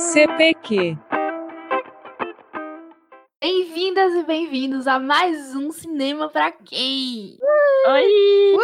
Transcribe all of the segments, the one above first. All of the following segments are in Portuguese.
CPQ. Bem-vindas e bem-vindos a mais um Cinema Pra Quem? Oi!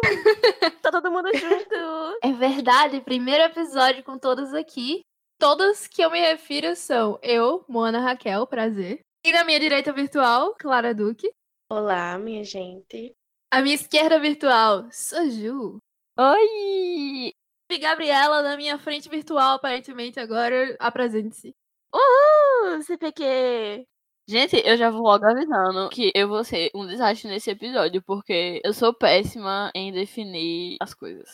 tá todo mundo junto! É verdade, primeiro episódio com todas aqui. Todas que eu me refiro são eu, Moana Raquel, prazer. E na minha direita virtual, Clara Duque. Olá, minha gente. A minha esquerda virtual, Soju. Oi! E Gabriela na minha frente virtual, aparentemente agora, apresente-se. Uhul! CPQ! Gente, eu já vou logo avisando que eu vou ser um desastre nesse episódio, porque eu sou péssima em definir as coisas.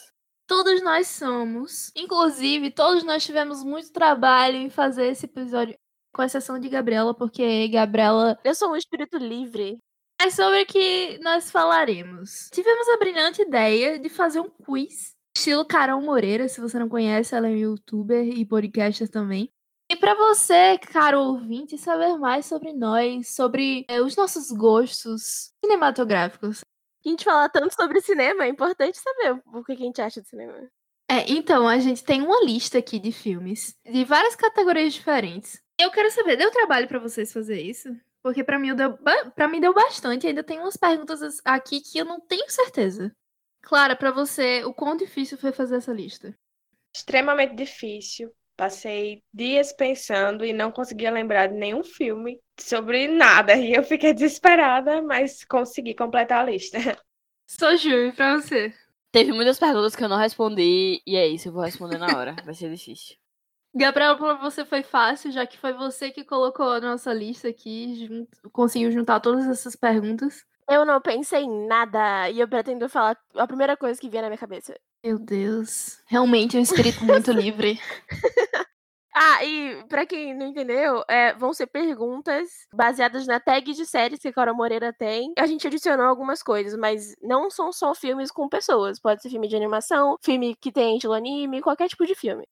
Todos nós somos. Inclusive, todos nós tivemos muito trabalho em fazer esse episódio, com exceção de Gabriela, porque Gabriela. Eu sou um espírito livre. É sobre que nós falaremos. Tivemos a brilhante ideia de fazer um quiz estilo Carol Moreira, se você não conhece, ela é youtuber e podcaster também. E para você, caro ouvinte, saber mais sobre nós, sobre é, os nossos gostos cinematográficos. A gente fala tanto sobre cinema, é importante saber o que a gente acha de cinema. É, então, a gente tem uma lista aqui de filmes de várias categorias diferentes. Eu quero saber, deu trabalho para vocês fazer isso? Porque para mim deu, para mim deu bastante, ainda tem umas perguntas aqui que eu não tenho certeza. Clara, para você, o quão difícil foi fazer essa lista? Extremamente difícil. Passei dias pensando e não conseguia lembrar de nenhum filme sobre nada. E eu fiquei desesperada, mas consegui completar a lista. Sou Ju, pra você? Teve muitas perguntas que eu não respondi, e é isso, eu vou responder na hora. Vai ser difícil. Gabriel, pra você foi fácil, já que foi você que colocou a nossa lista aqui, conseguiu juntar todas essas perguntas. Eu não pensei em nada e eu pretendo falar a primeira coisa que vier na minha cabeça. Meu Deus. Realmente é um espírito muito livre. Ah, e pra quem não entendeu, é, vão ser perguntas baseadas na tag de séries que a Cora Moreira tem. A gente adicionou algumas coisas, mas não são só filmes com pessoas. Pode ser filme de animação, filme que tem estilo anime, qualquer tipo de filme.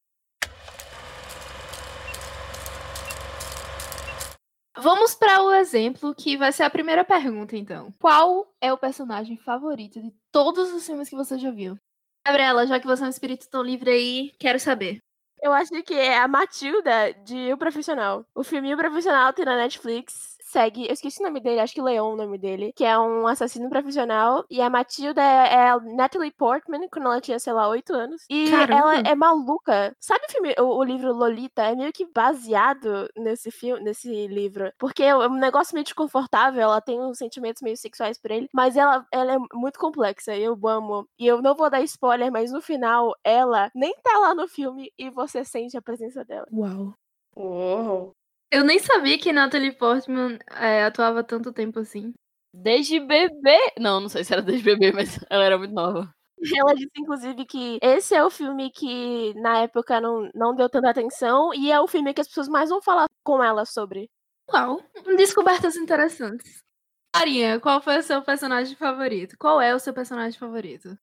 Vamos para o exemplo que vai ser a primeira pergunta, então. Qual é o personagem favorito de todos os filmes que você já viu? Gabriela, já que você é um espírito tão livre aí, quero saber. Eu acho que é a Matilda de O Profissional. O filme O Profissional tem na Netflix segue, eu esqueci o nome dele, acho que Leon é o nome dele, que é um assassino profissional. E a Matilda é, é a Natalie Portman, quando ela tinha, sei lá, oito anos. E Caramba. ela é maluca. Sabe o filme, o, o, livro Lolita? É meio que baseado nesse filme, nesse livro. Porque é um negócio meio desconfortável, ela tem uns sentimentos meio sexuais por ele, mas ela, ela é muito complexa. Eu amo. E eu não vou dar spoiler, mas no final, ela nem tá lá no filme e você sente a presença dela. Uau. Uou. Eu nem sabia que Natalie Portman é, atuava tanto tempo assim. Desde bebê. Não, não sei se era desde bebê, mas ela era muito nova. Ela disse, inclusive, que esse é o filme que na época não, não deu tanta atenção e é o filme que as pessoas mais vão falar com ela sobre. Uau, descobertas interessantes. Marinha, qual foi o seu personagem favorito? Qual é o seu personagem favorito?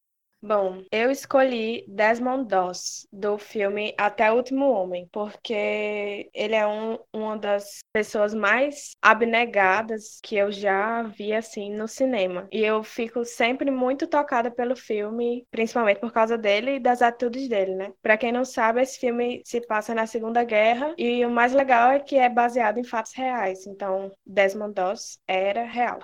Bom, eu escolhi Desmond Doss, do filme Até o Último Homem, porque ele é um, uma das pessoas mais abnegadas que eu já vi, assim, no cinema. E eu fico sempre muito tocada pelo filme, principalmente por causa dele e das atitudes dele, né? Pra quem não sabe, esse filme se passa na Segunda Guerra e o mais legal é que é baseado em fatos reais. Então, Desmond Doss era real.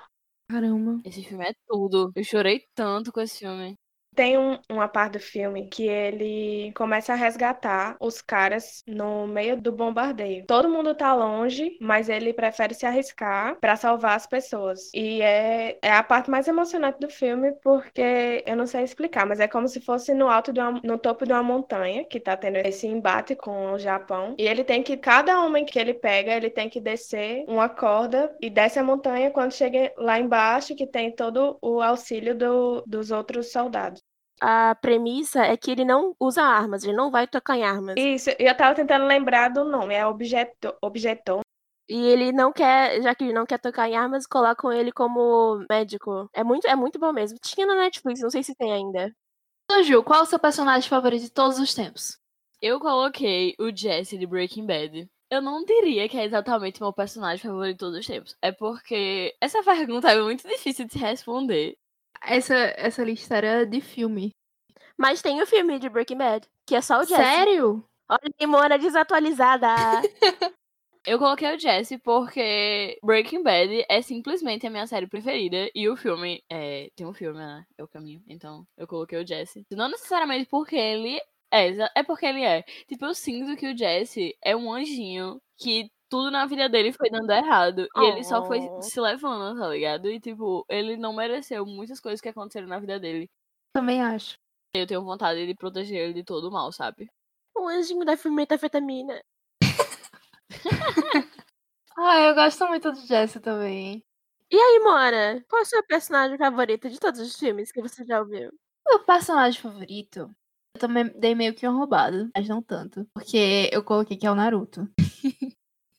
Caramba. Esse filme é tudo. Eu chorei tanto com esse filme. Tem um, uma parte do filme que ele começa a resgatar os caras no meio do bombardeio. Todo mundo tá longe, mas ele prefere se arriscar para salvar as pessoas. E é, é a parte mais emocionante do filme, porque eu não sei explicar, mas é como se fosse no alto uma, no topo de uma montanha que tá tendo esse embate com o Japão. E ele tem que, cada homem que ele pega, ele tem que descer uma corda e desce a montanha quando chega lá embaixo, que tem todo o auxílio do, dos outros soldados a premissa é que ele não usa armas, ele não vai tocar em armas. Isso, eu tava tentando lembrar do nome, é objeto, objetor. E ele não quer, já que ele não quer tocar em armas, colocam ele como médico. É muito, é muito bom mesmo. Tinha na Netflix, não sei se tem ainda. Ju, qual é o seu personagem favorito de todos os tempos? Eu coloquei o Jesse de Breaking Bad. Eu não diria que é exatamente meu personagem favorito de todos os tempos. É porque essa pergunta é muito difícil de se responder. Essa, essa lista era de filme. Mas tem o filme de Breaking Bad, que é só o Jesse. Sério? Olha que Mona desatualizada. Eu coloquei o Jesse porque Breaking Bad é simplesmente a minha série preferida. E o filme. É, tem um filme, né? É o caminho. Então eu coloquei o Jesse. Não necessariamente porque ele. É, é porque ele é. Tipo, eu sinto que o Jesse é um anjinho que tudo na vida dele foi dando errado. E ele só foi Oh. se levando, tá ligado? E, tipo, ele não mereceu muitas coisas que aconteceram na vida dele. Também acho. Eu tenho vontade de proteger ele de todo o mal, sabe? O anjinho da metafetamina. Ah, eu gosto muito do Jesse também. E aí, Mona? Qual é o seu personagem favorito de todos os filmes que você já ouviu? Meu personagem favorito, eu também dei meio que uma roubada, mas não tanto. Porque eu coloquei que é o Naruto.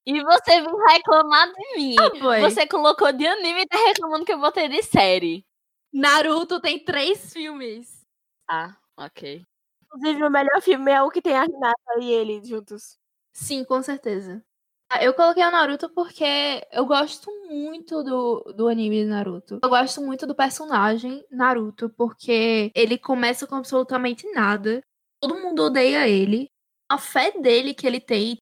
E você vem reclamar de mim. Foi. Você colocou de anime e tá reclamando que eu botei de série. Naruto tem três filmes. Ah, ok. Inclusive, o melhor filme é o que tem a Renata e ele juntos. Sim, com certeza. Ah, Eu coloquei o Naruto porque eu gosto muito do, do anime de Naruto. Eu gosto muito do personagem Naruto, porque ele começa com absolutamente nada. Todo mundo odeia ele. A fé dele que ele tem,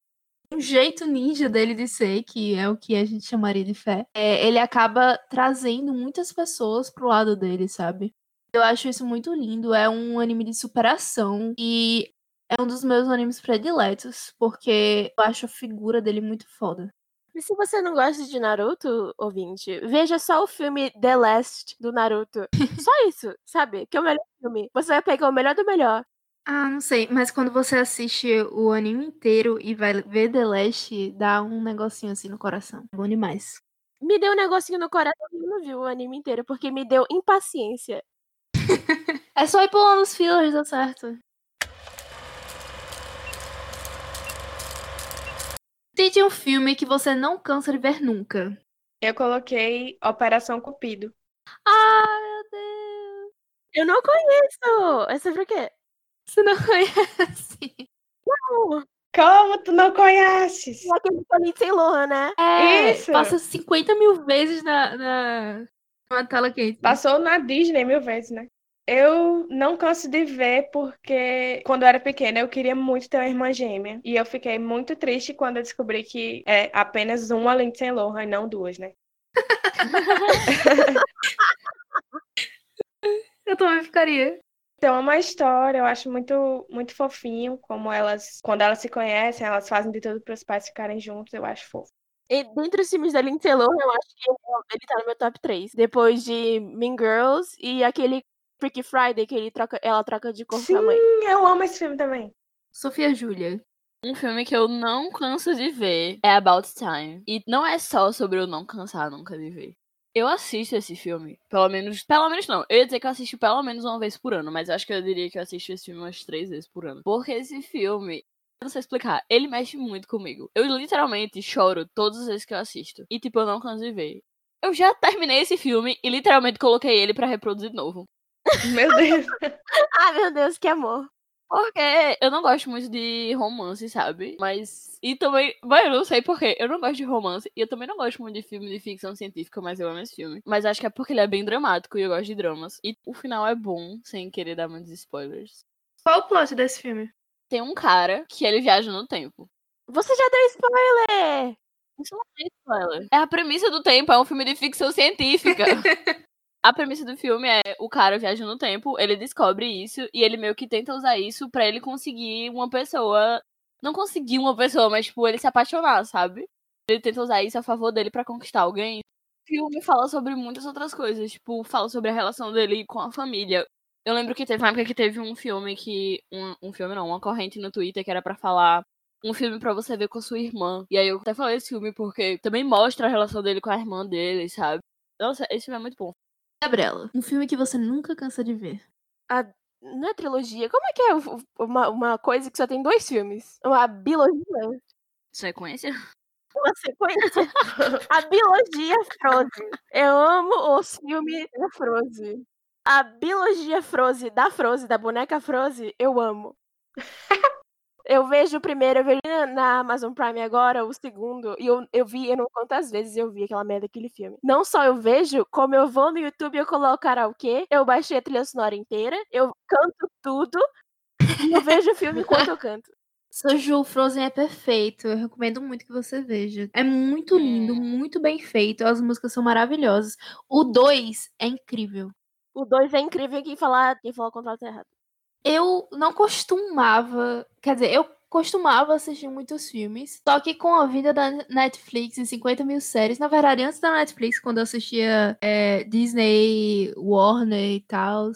um jeito ninja dele de ser, que é o que a gente chamaria de fé, é, ele acaba trazendo muitas pessoas pro lado dele, sabe? Eu acho isso muito lindo. É um anime de superação e é um dos meus animes prediletos, porque eu acho a figura dele muito foda. E se você não gosta de Naruto, ouvinte, veja só o filme The Last do Naruto. Só isso, sabe? Que é o melhor filme. Você vai pegar o melhor do melhor. Ah, não sei, mas quando você assiste o anime inteiro e vai ver The Last, dá um negocinho assim no coração. É bom demais. Me deu um negocinho no coração e não vi o anime inteiro, porque me deu impaciência. É só ir pulando os fillers, dá certo. Tente um filme que você não cansa de ver nunca. Eu coloquei Operação Cupido. Ah, meu Deus! Eu não conheço! É sobre o quê? Você não conhece? Não. Como tu não conheces? É aquele com a Lindsay Lohan, né? É, Isso. passa 50 mil vezes na, na, na tela quente. Passou na Disney mil vezes, né? Eu não canso de ver porque quando eu era pequena eu queria muito ter uma irmã gêmea. E eu fiquei muito triste quando eu descobri que é apenas uma Lindsay Lohan e não duas, né? Eu também ficaria. Então, é uma história, eu acho muito, muito fofinho como elas, quando elas se conhecem, elas fazem de tudo para os pais ficarem juntos, eu acho fofo. E dentre os filmes da Lindsay Lohan, eu acho que ele tá no meu top 3. Depois de Mean Girls e aquele Freaky Friday, que ele troca, ela troca de corpo com a mãe. Sim, eu amo esse filme também. Sofia Júlia. Um filme que eu não canso de ver é About Time. E não é só sobre eu não cansar nunca de ver. Eu assisto esse filme, pelo menos. Pelo menos não. Eu ia dizer que eu assisto pelo menos uma vez por ano, mas eu acho que eu diria que eu assisto esse filme umas três vezes por ano. Porque esse filme, eu não sei explicar, ele mexe muito comigo. Eu literalmente choro todas as vezes que eu assisto. E tipo, eu não canso de ver. Eu já terminei esse filme e literalmente coloquei ele pra reproduzir de novo. Meu Deus. Ah, meu Deus, que amor. Porque eu não gosto muito de romance, sabe? Mas. E também. Mas eu não sei porquê. Eu não gosto de romance. E eu também não gosto muito de filme de ficção científica, mas eu amo esse filme. Mas acho que é porque ele é bem dramático e eu gosto de dramas. E o final é bom, sem querer dar muitos spoilers. Qual o plot desse filme? Tem um cara que ele viaja no tempo. Você já deu spoiler! Isso não é spoiler. É a premissa do tempo, é um filme de ficção científica. A premissa do filme é o cara viaja no tempo, ele descobre isso e ele meio que tenta usar isso pra ele conseguir uma pessoa. Não conseguir uma pessoa, mas tipo, ele se apaixonar, sabe? Ele tenta usar isso a favor dele pra conquistar alguém. O filme fala sobre muitas outras coisas, tipo, fala sobre a relação dele com a família. Eu lembro que teve uma época que teve um filme que. Um, um filme não, uma corrente no Twitter que era pra falar um filme pra você ver com sua irmã. E aí eu até falei esse filme porque também mostra a relação dele com a irmã dele, sabe? Nossa, esse filme é muito bom. Gabriela. Um filme que você nunca cansa de ver. Não é trilogia? Como é que é uma, uma coisa que só tem dois filmes? Uma biologia? Sequência? Uma sequência? A biologia Frozen. Eu amo os filmes da Frozen. A biologia Frozen, da Frozen, da boneca Frozen, eu amo. Eu vejo o primeiro, eu vejo na- Amazon Prime agora, o segundo, e eu, eu vi, eu não quantas vezes eu vi aquela merda daquele filme. Não só eu vejo, como eu vou no YouTube e eu coloco karaokê, eu baixei a trilha sonora inteira, eu canto tudo, e eu vejo o filme enquanto eu canto. Soju Frozen é perfeito. Eu recomendo muito que você veja. É muito lindo, Hum. muito bem feito. As músicas são maravilhosas. O 2 é incrível. O 2 é incrível quem falar, quem falar o contrário tá errado. Eu não costumava. Quer dizer, eu costumava assistir muitos filmes. Só que com a vida da Netflix e 50 mil séries, na verdade, antes da Netflix, quando eu assistia é, Disney, Warner e tal,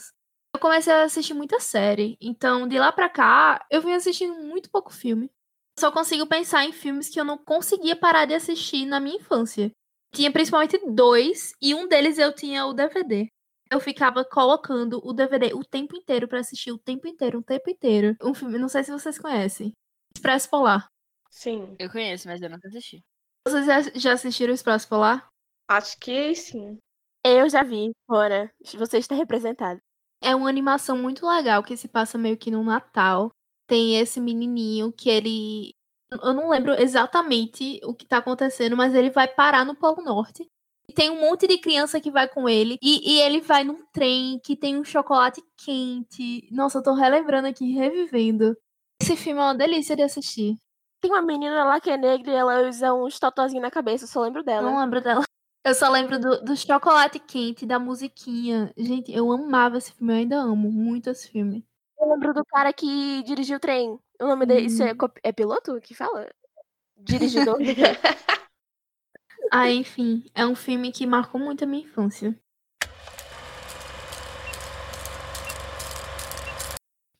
eu comecei a assistir muita série. Então, de lá pra cá, eu vim assistindo muito pouco filme. Só consigo pensar em filmes que eu não conseguia parar de assistir na minha infância. Tinha principalmente dois, e um deles eu tinha o DVD. Eu ficava colocando o DVD o tempo inteiro pra assistir o tempo inteiro, o tempo inteiro. Um filme, não sei se vocês conhecem. Expresso Polar. Sim, Eu conheço, mas eu nunca assisti. Vocês já, já assistiram Expresso Polar? acho que sim. Eu já vi, Mona. Você está representado. É uma animação muito legal que se passa meio que no Natal. Tem esse menininho que ele. Eu não lembro exatamente o que tá acontecendo, mas ele vai parar no Polo Norte. E tem um monte de criança que vai com ele. E, e ele vai num trem que tem um chocolate quente. Nossa, eu tô relembrando aqui, revivendo. Esse filme é uma delícia de assistir. Tem uma menina lá que é negra e ela usa uns tatuazinhos na cabeça, eu só lembro dela. Não lembro dela. Eu só lembro do, do chocolate quente, da musiquinha. Gente, eu amava esse filme, eu ainda amo muito esse filme. Eu lembro do cara que dirigiu o trem. O nome dele isso é, Hum. cop- é piloto que fala? Dirigidor? Ah, enfim, é um filme que marcou muito a minha infância.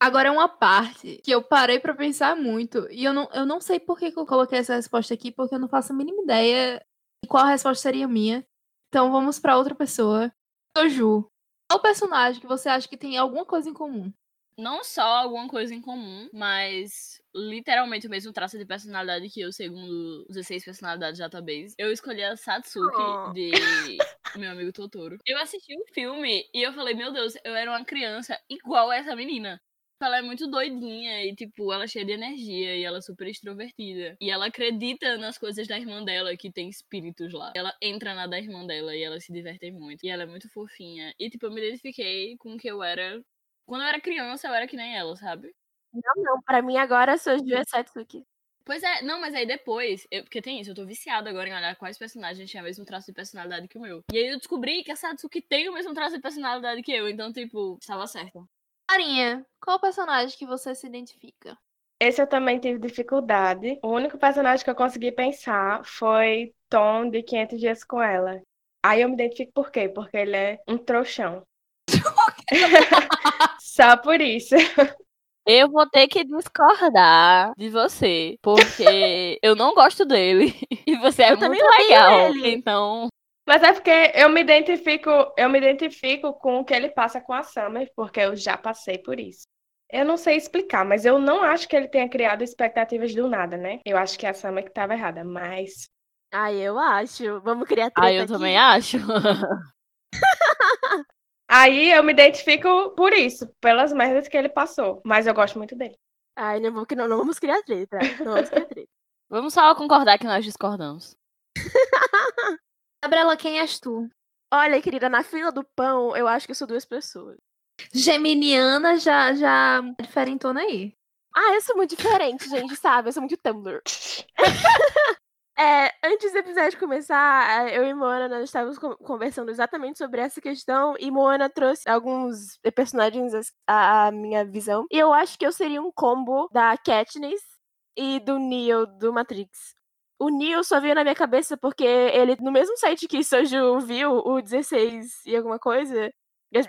Agora é uma parte que eu parei pra pensar muito e eu não, eu não sei por que, que eu coloquei essa resposta aqui, porque eu não faço a mínima ideia de qual resposta seria minha. Então vamos pra outra pessoa. Soju, qual personagem que você acha que tem alguma coisa em comum? Não só alguma coisa em comum, mas literalmente o mesmo traço de personalidade que eu, segundo os 16 personalidades database. Eu escolhi a Satsuki Oh. de meu amigo Totoro. Eu assisti o filme e eu falei, meu Deus, eu era uma criança igual a essa menina. Ela é muito doidinha e, tipo, ela é cheia de energia e ela é super extrovertida. E ela acredita nas coisas da irmã dela, que tem espíritos lá. Ela entra na da irmã dela e ela se diverte muito. E ela é muito fofinha. E, tipo, eu me identifiquei com o que eu era. Quando eu era criança, eu era que nem ela, sabe? não, não. Pra mim agora Soju é Satsuki. Pois é, não, mas aí depois, eu- porque tem isso, eu tô viciada agora em olhar quais personagens tinham o mesmo traço de personalidade que o meu. E aí eu descobri que a Satsuki tem o mesmo traço de personalidade que eu, então, tipo, estava certa. Marinha, qual personagem que você se identifica? Esse eu também tive dificuldade. O único personagem que eu consegui pensar foi Tom de 500 Dias com Ela. Aí eu me identifico por quê? Porque ele é um trouxão. Só por isso. Eu vou ter que discordar de você, porque eu não gosto dele. E você é Eu muito legal. ele. Então, Mas é porque eu me identifico, eu me identifico com o que ele passa com a Summer, porque eu já passei por isso. Eu não sei explicar, mas eu não acho que ele tenha criado expectativas do nada, né? Eu acho que é a Summer que estava errada, mas Ah, eu acho. Vamos criar treta ah, eu aqui. também acho. aí eu me identifico por isso, pelas merdas que ele passou, mas eu gosto muito dele. Ai, não, vamos, não, não vamos criar treta. Não vamos criar treta. Vamos só concordar que nós discordamos. Gabriela, quem és tu? Olha, querida, na fila do pão, eu acho que eu sou duas pessoas. Geminiana já, já diferentona aí. Ah, eu sou muito diferente, gente, sabe? Eu sou muito Tumblr. É, antes do episódio começar, eh, eu e Moana nós estávamos con- conversando exatamente sobre essa questão e Moana trouxe alguns personagens à minha visão. E eu acho que eu seria um combo da Katniss e do Neo do Matrix. O Neo só veio na minha cabeça porque ele, no mesmo site que Soju viu, o 16 e alguma coisa,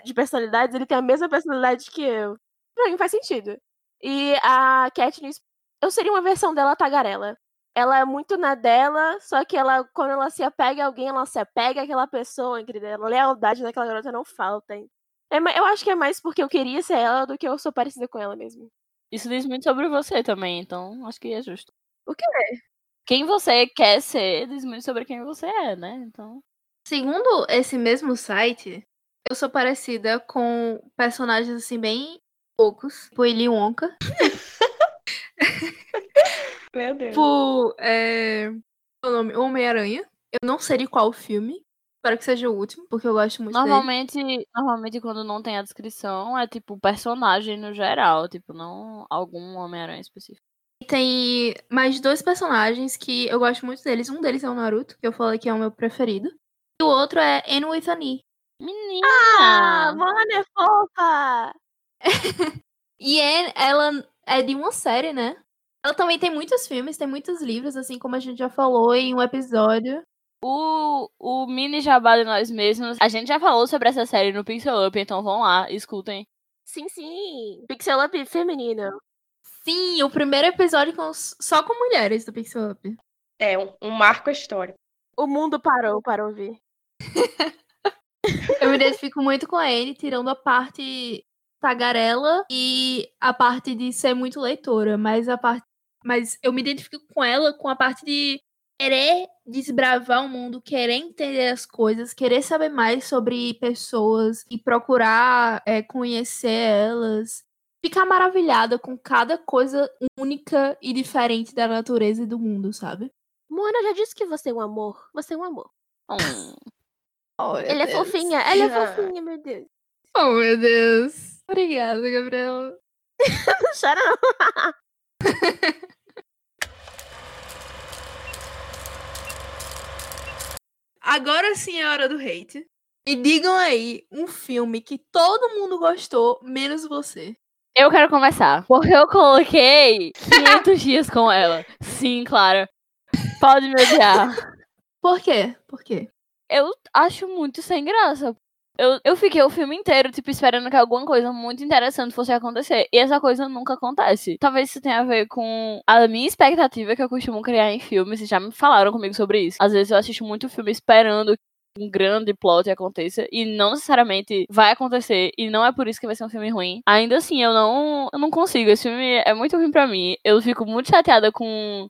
de personalidades, ele tem a mesma personalidade que eu. Pra mim faz sentido. E a Katniss, eu seria uma versão dela tagarela. Ela é muito na dela, só que ela, quando ela se apega a alguém, ela se apega àquela pessoa, entendeu? A lealdade daquela garota não falta. hein? É eu acho que é mais porque eu queria ser ela do que eu sou parecida com ela mesmo. Isso diz muito sobre você também, então acho que é justo. O quê? Quem você quer ser diz muito sobre quem você é, né? Então. Segundo esse mesmo site, eu sou parecida com personagens assim bem poucos, tipo Willy Wonka, Meu Deus. tipo é, o nome Homem-Aranha. Eu não sei de qual filme, espero que seja o último, porque eu gosto muito dele. Normalmente, normalmente quando não tem a descrição, é tipo personagem no geral, tipo, não algum Homem-Aranha específico. Tem mais dois personagens que eu gosto muito deles. Um deles é o Naruto, que eu falei que é o meu preferido. E o outro é Anne with an E. Menina! Ah, Mona é fofa! E Anne, ela é de uma série, né? Ela também tem muitos filmes, tem muitos livros, assim como a gente já falou em um episódio. O, o mini jabá de nós mesmos. A gente já falou sobre essa série no Pixel Up, então vão lá, escutem. Sim, sim. Pixel Up feminino. Sim, o primeiro episódio com, só com mulheres do Pixel Up. É um, um marco histórico. O mundo parou para ouvir. Eu me identifico muito com a Anne, tirando a parte tagarela e a parte de ser muito leitora, mas a parte mas eu me identifico com ela com a parte de querer desbravar o mundo, querer entender as coisas, querer saber mais sobre pessoas e procurar é, conhecer elas, ficar maravilhada com cada coisa única e diferente da natureza e do mundo, sabe? Mona já disse que você é um amor. Você é um amor. Hum. Oh, Ela é Deus. fofinha, ela é Ah. fofinha, meu Deus. Oh, meu Deus. Obrigada, Gabriela. Não chora não. Agora sim é hora do hate. E digam aí um filme que todo mundo gostou, menos você. Eu quero conversar. Porque eu coloquei 500 dias com ela. Sim, Clara. Pode me odiar. Por quê? Por quê? Eu acho muito sem graça. Eu, eu fiquei o filme inteiro, tipo, esperando que alguma coisa muito interessante fosse acontecer. E essa coisa nunca acontece. Talvez isso tenha a ver com a minha expectativa que eu costumo criar em filmes. E já me falaram comigo sobre isso. Às vezes eu assisto muito filme esperando que um grande plot aconteça. E não necessariamente vai acontecer. E não é por isso que vai ser um filme ruim. Ainda assim, eu não, eu não consigo. Esse filme é muito ruim pra mim. Eu fico muito chateada com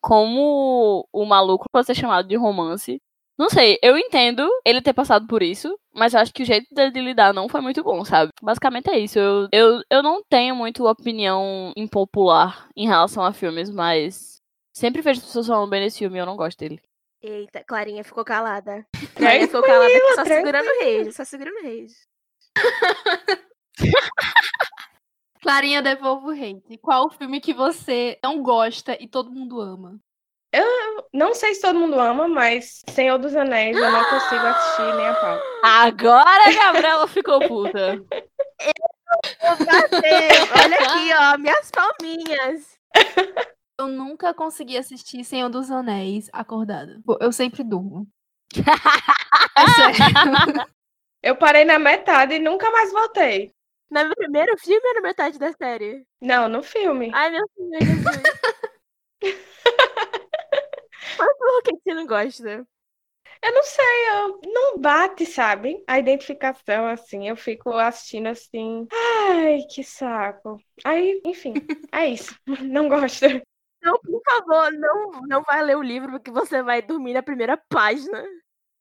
como o maluco pode ser chamado de romance. Não sei, eu entendo ele ter passado por isso, mas eu acho que o jeito dele de lidar não foi muito bom, sabe? Basicamente é isso. Eu, eu, eu não tenho muito opinião impopular em relação a filmes, mas sempre vejo pessoas falando bem desse filme e eu não gosto dele. Eita, Clarinha ficou calada. Clarinha ficou calada aqui, só segurando o rage, só segurando o rage. Clarinha devolve o hate. Qual o filme que você não gosta e todo mundo ama? Não sei se todo mundo ama, mas Senhor dos Anéis eu não consigo assistir nem a pau. Agora a Gabriela ficou puta. Bateu. Olha aqui, ó, minhas palminhas. Eu nunca consegui assistir Senhor dos Anéis acordada. Eu sempre durmo. É sério. Eu parei na metade e nunca mais voltei. No primeiro filme ou na metade da série? Não, no filme. Ai, meu Jesus. Mas por que você não gosta? Eu não sei, eu não bate, sabe? A identificação, assim, eu fico assistindo assim. Ai, que saco. Aí, enfim, é isso. Não gosto. Não, por favor, não, não vai ler o livro porque você vai dormir na primeira página.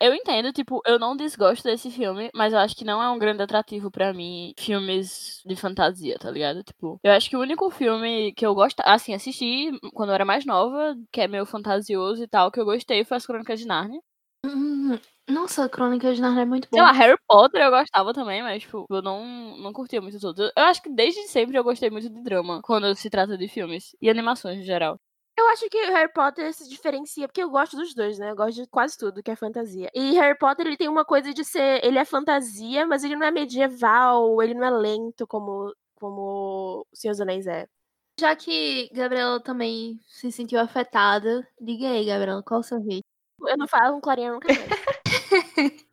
Eu entendo, tipo, eu não desgosto desse filme, mas eu acho que não é um grande atrativo pra mim filmes de fantasia, tá ligado? Tipo, eu acho que o único filme que eu gosto, assim, assisti quando eu era mais nova, que é meio fantasioso e tal, que eu gostei foi As Crônicas de Nárnia. Hum, Nossa, Crônica de Narnia é muito bom. Sei lá, Harry Potter eu gostava também, mas, tipo, eu não, não curtia muito os outros. Eu acho que desde sempre eu gostei muito de drama, quando se trata de filmes e animações em geral. Eu acho que Harry Potter se diferencia, porque eu gosto dos dois, né? Eu gosto de quase tudo que é fantasia. E Harry Potter, ele tem uma coisa de ser. Ele é fantasia, mas ele não é medieval, ele não é lento como, como o Senhor dos Anéis é. Já que Gabriela também se sentiu afetada, diga aí, Gabriela, qual o seu hate? Eu não falo com Clarinha nunca.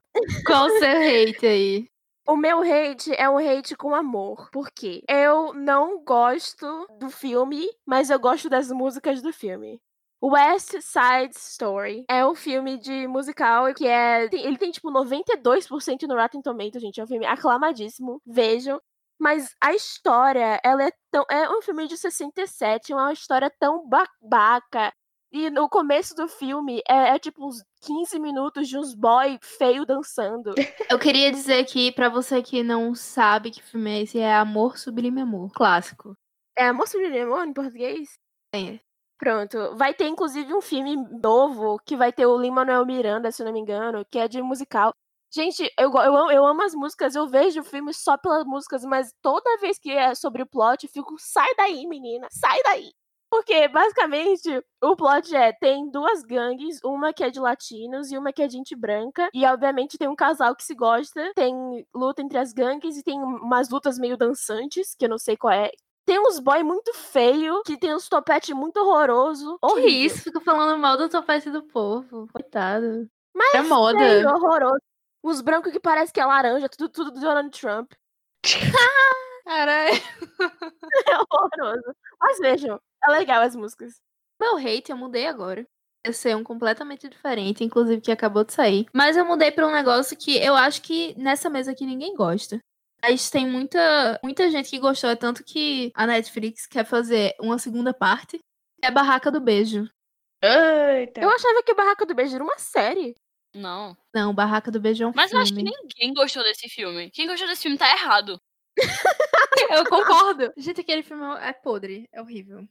Qual o seu hate aí? O meu hate é um hate com amor. Por quê? Eu não gosto do filme, mas eu gosto das músicas do filme. West Side Story é um filme de musical que é. Ele tem tipo 92% no Rotten Tomatoes, gente. É um filme aclamadíssimo. Vejam. Mas a história, ela é tão. É um filme de 67, é uma história tão babaca. E no começo do filme é, é tipo uns 15 minutos de uns boy feio dançando. Eu queria dizer aqui, pra você que não sabe que filme é esse, é Amor Sublime Amor, clássico. É Amor Sublime Amor em português? É. Pronto. Vai ter, inclusive, um filme novo que vai ter o Lin-Manuel Miranda, se não me engano, que é de musical. Gente, eu, eu, amo- eu amo as músicas, eu vejo o filme só pelas músicas, mas toda vez que é sobre o plot, eu fico, sai daí, menina, sai daí. Porque, basicamente, o plot é: tem duas gangues, uma que é de latinos e uma que é de gente branca. E, obviamente, tem um casal que se gosta. Tem luta entre as gangues e tem umas lutas meio dançantes, que eu não sei qual é. Tem uns boy muito feio, que tem uns topete muito horroroso. Que Horrível. isso? Fica falando mal do topete do povo. Coitado. Mas É moda. Feio, horroroso. Uns brancos que parece que é laranja, tudo, tudo do Donald Trump. Caralho. É horroroso. Mas vejam, é legal as músicas. Meu hate eu mudei agora. Eu sei um completamente diferente, inclusive que acabou de sair. Mas eu mudei pra um negócio que eu acho que nessa mesa aqui ninguém gosta. Mas tem muita, muita gente que gostou, é tanto que a Netflix quer fazer uma segunda parte. É a Barraca do Beijo. Eita. Eu achava que Barraca do Beijo era uma série. Não. Não, Barraca do Beijo é um Mas eu filme. acho que ninguém gostou desse filme. Quem gostou desse filme tá errado. Eu concordo. Gente, aquele filme é podre, é horrível.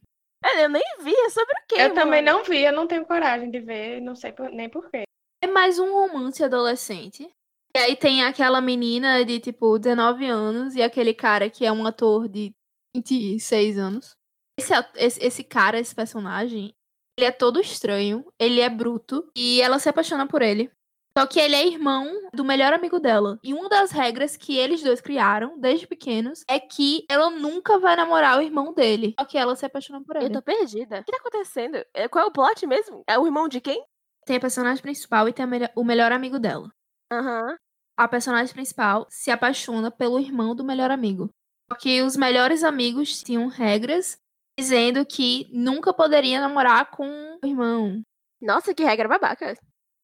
Eu nem vi, é sobre o quê? Eu também não vi, eu não tenho coragem de ver, não sei por- nem porquê. É mais um romance adolescente. E aí tem aquela menina de, tipo, 19 anos e aquele cara que é um ator de 26 anos. Esse, esse, esse cara, esse personagem, ele é todo estranho, ele é bruto e ela se apaixona por ele. Só que ele é irmão do melhor amigo dela. E uma das regras que eles dois criaram, desde pequenos, é que ela nunca vai namorar o irmão dele. Só que ela se apaixona por Eu ele. tô perdida. O que tá acontecendo? É, Qual é o plot mesmo? É o irmão de quem? Tem a personagem principal e tem melhor- o melhor amigo dela. Aham. a personagem principal se apaixona pelo irmão do melhor amigo. Porque os melhores amigos tinham regras dizendo que nunca poderia namorar com o irmão. Nossa, que regra babaca.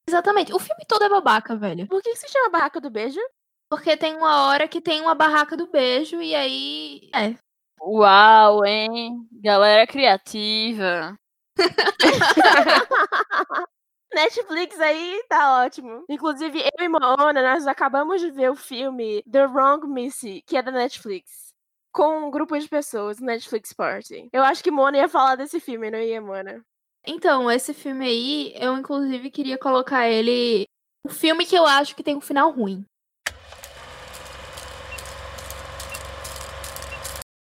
Exatamente. O filme todo é babaca, velho. Por que se chama Barraca do Beijo? Porque tem uma hora que tem uma barraca do beijo e aí. É. Uau, hein? Galera criativa. Netflix aí tá ótimo. Inclusive, eu e Moana, nós acabamos de ver o filme The Wrong Missy, que é da Netflix. Com um grupo de pessoas, Netflix Party. Eu acho que Mona ia falar desse filme, não ia, Mona? Então, esse filme aí, eu inclusive queria colocar ele. Um filme que eu acho que tem um final ruim.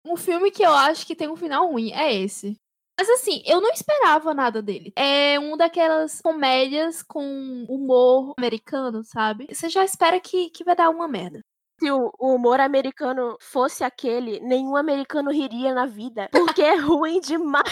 Um filme que eu acho que tem um final ruim é esse. Mas assim, eu não esperava nada dele. É um daquelas comédias com humor americano, sabe? Você já espera que, que vai dar uma merda. Se o, o humor americano fosse aquele, nenhum americano riria na vida. Porque é ruim demais.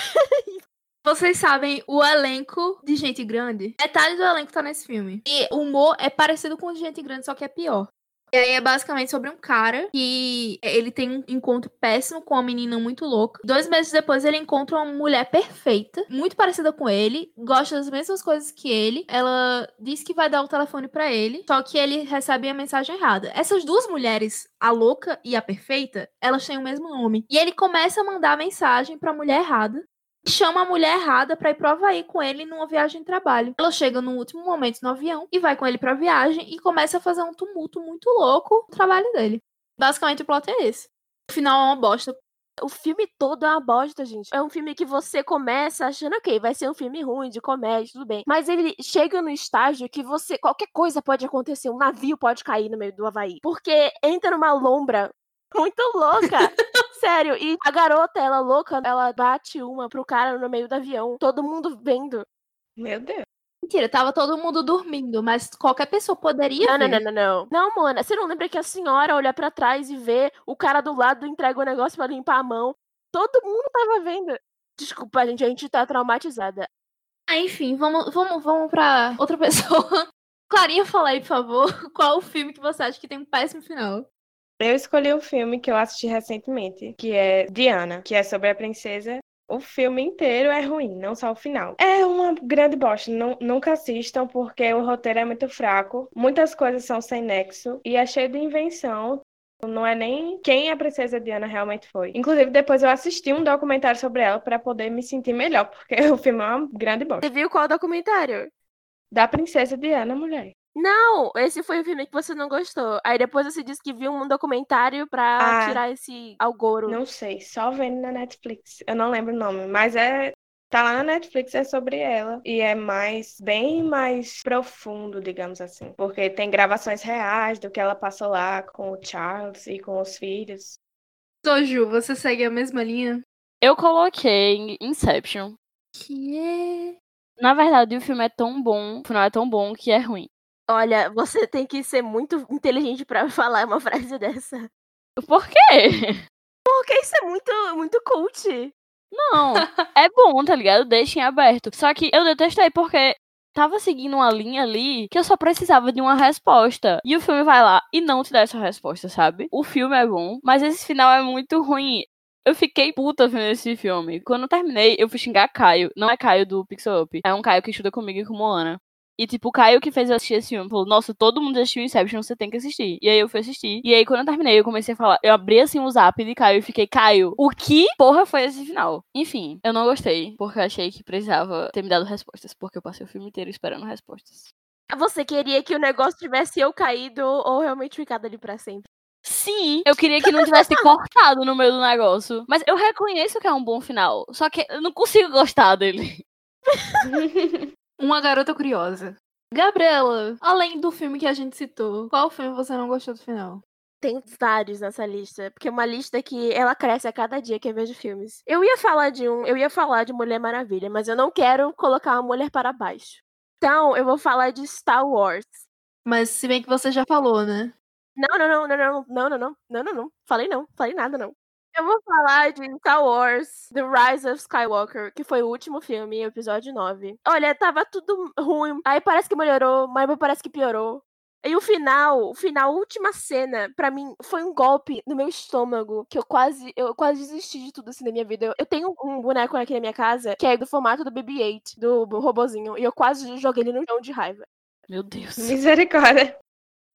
Vocês sabem, o elenco de Gente Grande, metade do elenco tá nesse filme. E o humor é parecido com o de Gente Grande, só que é pior. E aí é basicamente sobre um cara que ele tem um encontro péssimo com uma menina muito louca. Dois meses depois ele encontra uma mulher perfeita, muito parecida com ele, gosta das mesmas coisas que ele. Ela diz que vai dar o telefone pra ele, só que ele recebe a mensagem errada. Essas duas mulheres, a louca e a perfeita, elas têm o mesmo nome. E ele começa a mandar mensagem pra mulher errada chama a mulher errada pra ir pro Havaí com ele numa viagem de trabalho. Ela chega no último momento no avião e vai com ele pra viagem e começa a fazer um tumulto muito louco no trabalho dele. Basicamente o plot é esse. O final é uma bosta. O filme todo é uma bosta, gente. É um filme que você começa achando, ok, vai ser um filme ruim, de comédia, tudo bem. Mas ele chega no estágio que você. Qualquer coisa pode acontecer. Um navio pode cair no meio do Havaí. Porque entra numa lombra muito louca. Sério. E a garota, ela louca, ela bate uma pro cara no meio do avião. Todo mundo vendo. Meu Deus. Mentira, tava todo mundo dormindo, mas qualquer pessoa poderia Não, não, ver. não, não, não. Não, mano, você não lembra que a senhora olha pra trás e vê o cara do lado entrega o negócio pra limpar a mão? Todo mundo tava vendo. Desculpa, gente, a gente tá traumatizada. Ah, enfim, vamos, vamos, vamos pra outra pessoa. Clarinha, fala aí, por favor, qual o filme que você acha que tem um péssimo final? Eu escolhi um filme que eu assisti recentemente, que é Diana, que é sobre a princesa. O filme inteiro é ruim, não só o final. É uma grande bosta, não- nunca assistam porque o roteiro é muito fraco, muitas coisas são sem nexo e é cheio de invenção. Não é nem quem a princesa Diana realmente foi. Inclusive, depois eu assisti um documentário sobre ela para poder me sentir melhor, porque o filme é uma grande bosta. Você viu qual documentário? Da princesa Diana, mulher. Não, esse foi o filme que você não gostou. Aí depois você disse que viu um documentário pra Ah, tirar esse algoro. Não sei, só vendo na Netflix. Eu não lembro o nome, mas é. Tá lá na Netflix, é sobre ela. E é mais, bem mais profundo, digamos assim. Porque tem gravações reais do que ela passou lá com o Charles e com os filhos. Soju, você segue a mesma linha? Eu coloquei Inception. Que Na verdade, o filme é tão bom, o final é tão bom que é ruim. Olha, você tem que ser muito inteligente pra falar uma frase dessa. Por quê? Porque isso é muito, muito cult. Não, é bom, tá ligado? Deixem aberto. Só que eu detestei porque tava seguindo uma linha ali que eu só precisava de uma resposta. E o filme vai lá e não te dá essa resposta, sabe? O filme é bom, mas esse final é muito ruim. Eu fiquei puta vendo esse filme. Quando eu terminei, eu fui xingar Caio. Não é Caio do Pixel Up. É um Caio que estuda comigo e com Moana. E, tipo, o Caio que fez eu assistir esse filme falou: Nossa, todo mundo assistiu Inception, você tem que assistir. E aí eu fui assistir. E aí, quando eu terminei, eu comecei a falar. Eu abri assim o zap de Caio e fiquei: Caio, o que porra foi esse final? Enfim, eu não gostei, porque eu achei que precisava ter me dado respostas. Porque eu passei o filme inteiro esperando respostas. Você queria que o negócio tivesse eu caído ou realmente ficado ali pra sempre? Sim, eu queria que não tivesse cortado no meio do negócio. Mas eu reconheço que é um bom final. Só que eu não consigo gostar dele. Uma garota curiosa. Gabriela, além do filme que a gente citou, qual filme você não gostou do final? Tem vários nessa lista, porque é uma lista que ela cresce a cada dia que eu vejo filmes. Eu ia falar de um, eu ia falar de Mulher Maravilha, mas eu não quero colocar uma mulher para baixo. Então, eu vou falar de Star Wars. Mas se bem que você já falou, né? Não, não, não, não, não, não, não, não, não, não, não. Falei não, falei nada não. Eu vou falar de Star Wars The Rise of Skywalker, que foi o último filme, episódio 9. Olha, tava tudo ruim. Aí parece que melhorou, mas parece que piorou. E o final, o final, a última cena, pra mim, foi um golpe no meu estômago, que eu quase, eu quase desisti de tudo assim na minha vida. Eu, eu tenho um boneco aqui na minha casa, que é do formato do BB-8, do robozinho, e eu quase joguei ele no chão de raiva. Meu Deus. Misericórdia.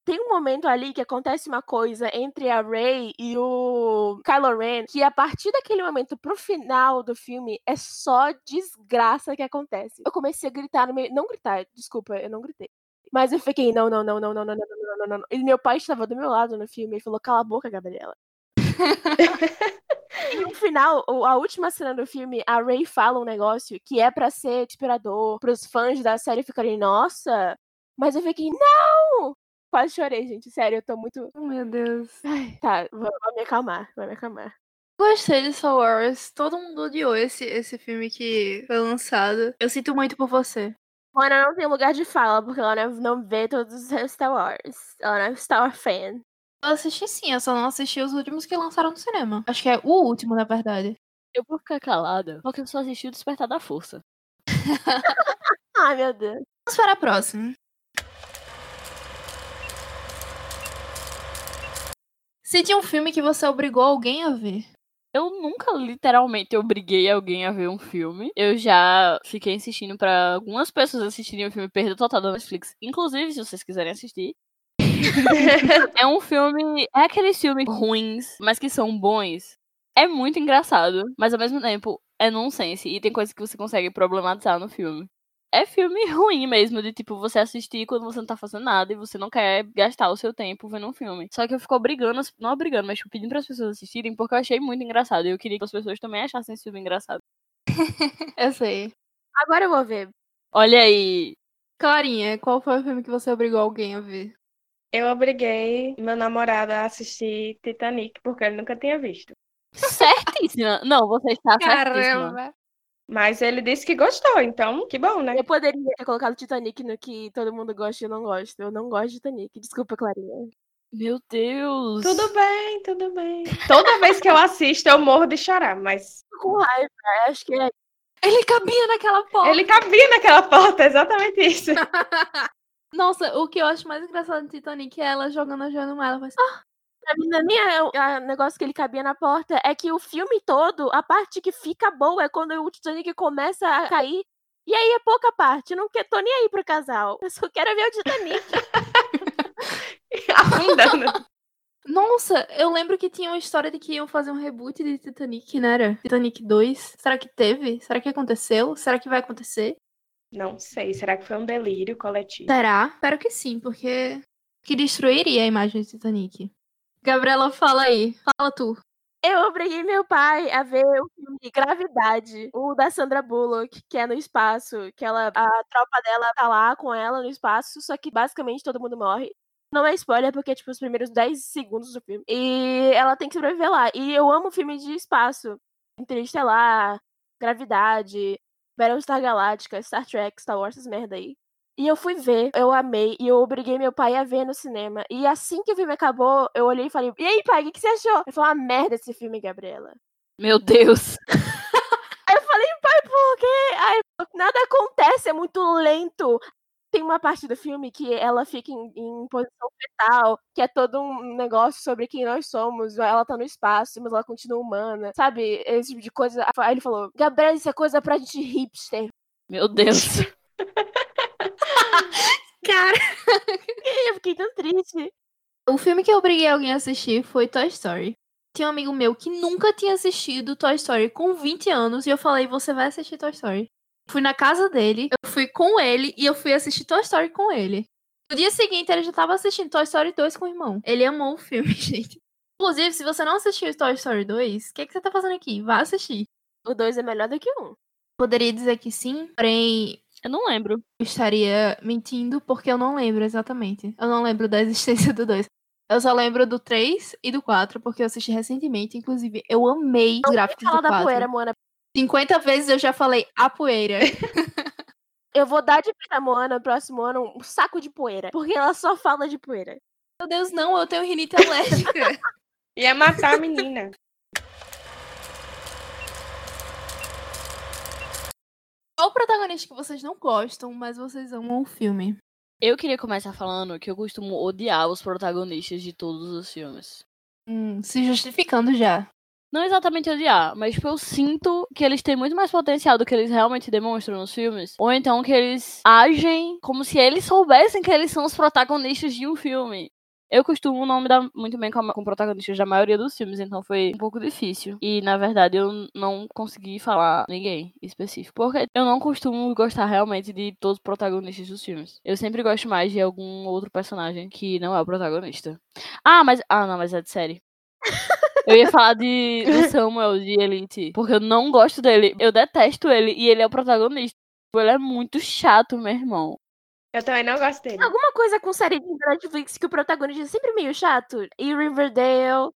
Tem um momento ali que acontece uma coisa entre a Rey e o Kylo Ren, que a partir daquele momento pro final do filme é só desgraça que acontece. Eu comecei a gritar no meio, não gritar, desculpa, eu não gritei. Mas eu fiquei, não, não, não, não, não, não, não, não, não, não, não. E meu pai estava do meu lado no filme e falou, cala a boca, Gabriela. e no final, a última cena do filme, a Ray fala um negócio que é pra ser inspirador pros fãs da série ficarem, nossa. Mas eu fiquei, não! Quase chorei, gente. Sério, eu tô muito. Oh, meu Deus. Ai, tá, vou, vou me acalmar, vou me acalmar. Gostei de Star Wars. Todo mundo odiou esse, esse filme que foi lançado. Eu sinto muito por você. Mona não tem lugar de fala, porque ela não, não vê todos os Star Wars. Ela não é Star Wars fan. Eu assisti sim, eu só não assisti os últimos que lançaram no cinema. Acho que é o último, na verdade. Eu vou ficar calada, porque eu só assisti o Despertar da Força. Ai, meu Deus. Vamos para a próxima. Cite um filme que você obrigou alguém a ver. Eu nunca literalmente obriguei alguém a ver um filme. Eu já fiquei insistindo pra algumas pessoas assistirem o filme Perda Total da Netflix. Inclusive, se vocês quiserem assistir. é um filme. É aqueles filmes ruins, mas que são bons. É muito engraçado, mas ao mesmo tempo é nonsense. E tem coisas que você consegue problematizar no filme. É filme ruim mesmo, de tipo, você assistir quando você não tá fazendo nada e você não quer gastar o seu tempo vendo um filme. Só que eu fico obrigando, as- não obrigando, mas tipo, pedindo pras pessoas assistirem porque eu achei muito engraçado. E eu queria que as pessoas também achassem esse filme engraçado. Eu sei. Agora eu vou ver. Olha aí. Clarinha, qual foi o filme que você obrigou alguém a ver? Eu obriguei meu namorado a assistir Titanic, porque ele nunca tinha visto. Certíssima. Não, você está certíssima. Mas ele disse que gostou, então que bom, né? Eu poderia ter colocado Titanic no que todo mundo gosta e eu não gosto. Eu não gosto de Titanic. Desculpa, Clarinha. Meu Deus. Tudo bem, tudo bem. Toda vez que eu assisto, eu morro de chorar, mas com raiva. Acho que é. Ele cabia naquela porta. ele cabia naquela porta, exatamente isso. Nossa, o que eu acho mais engraçado do Titanic é ela jogando a joia no mar. Ela faz, ah, Pra mim, na minha, o negócio que ele cabia na porta é que o filme todo, a parte que fica boa é quando o Titanic começa a cair. E aí é pouca parte. Não que- tô nem aí pro casal. Eu só quero ver o Titanic. Afundando. Nossa, eu lembro que tinha uma história de que iam fazer um reboot de Titanic, não era? Titanic 2. Será que teve? Será que aconteceu? Será que vai acontecer? Não sei, será que foi um delírio coletivo? Será? Espero que sim, porque que destruiria a imagem de Titanic. Gabriela, fala aí. Fala tu. Eu obriguei meu pai a ver o filme Gravidade, o da Sandra Bullock, que é no espaço, que ela, a tropa dela tá lá com ela no espaço, só que basicamente todo mundo morre. Não é spoiler, porque é tipo os primeiros 10 segundos do filme. E ela tem que sobreviver lá. E eu amo filme de espaço. Interestelar, Gravidade, Battlestar Galáctica, Star Trek, Star Wars, essas merda aí. E eu fui ver, eu amei, e eu obriguei meu pai a ver no cinema. E assim que o filme acabou, eu olhei e falei, e aí, pai, o que, que você achou? Ele falou, uma merda esse filme, Gabriela. Meu Deus. Aí eu falei, pai, por quê? Aí, nada acontece, é muito lento. Tem uma parte do filme que ela fica em, em posição fetal, que é todo um negócio sobre quem nós somos. Ela tá no espaço, mas ela continua humana, sabe? Esse tipo de coisa. Aí ele falou, Gabriela, isso é coisa pra gente hipster. Meu Deus. Cara, eu fiquei tão triste. o filme que eu obriguei alguém a assistir foi Toy Story. Tinha um amigo meu que nunca tinha assistido Toy Story com 20 anos e eu falei, você vai assistir Toy Story. Fui na casa dele, eu fui com ele e eu fui assistir Toy Story com ele. No dia seguinte, ele já tava assistindo Toy Story 2 com o irmão. Ele amou o filme, gente. Inclusive, se você não assistiu Toy Story 2, o que, que você tá fazendo aqui? Vá assistir. O 2 é melhor do que o 1. Poderia dizer que sim, porém Eu não lembro. eu estaria mentindo porque eu não lembro exatamente. Eu não lembro da existência do 2. Eu só lembro do 3 e do 4, porque eu assisti recentemente. Inclusive, eu amei os gráficos Fala do da 4. poeira, Moana. 50 vezes eu já falei a poeira. Eu vou dar de pra Moana no próximo ano um saco de poeira. Porque ela só fala de poeira. Meu Deus, não, eu tenho rinite alérgica. Ia matar a menina. Qual o protagonista que vocês não gostam, mas vocês amam o filme? Eu queria começar falando que eu costumo odiar os protagonistas de todos os filmes. Hum, se justificando já. Não exatamente odiar, mas tipo, eu sinto que eles têm muito mais potencial do que eles realmente demonstram nos filmes. Ou então que eles agem como se eles soubessem que eles são os protagonistas de um filme. Eu costumo não me dar muito bem com, com protagonistas da maioria dos filmes, então foi um pouco difícil. E na verdade eu não consegui falar ninguém específico. Porque eu não costumo gostar realmente de todos os protagonistas dos filmes. Eu sempre gosto mais de algum outro personagem que não é o protagonista. Ah, mas. Ah, não, mas é de série. Eu ia falar de, Samuel de Elite, porque eu não gosto dele. Eu detesto ele e ele é o protagonista. Ele é muito chato, meu irmão. Eu também não gosto dele. Alguma coisa com série de Netflix que o protagonista é sempre meio chato. E Riverdale.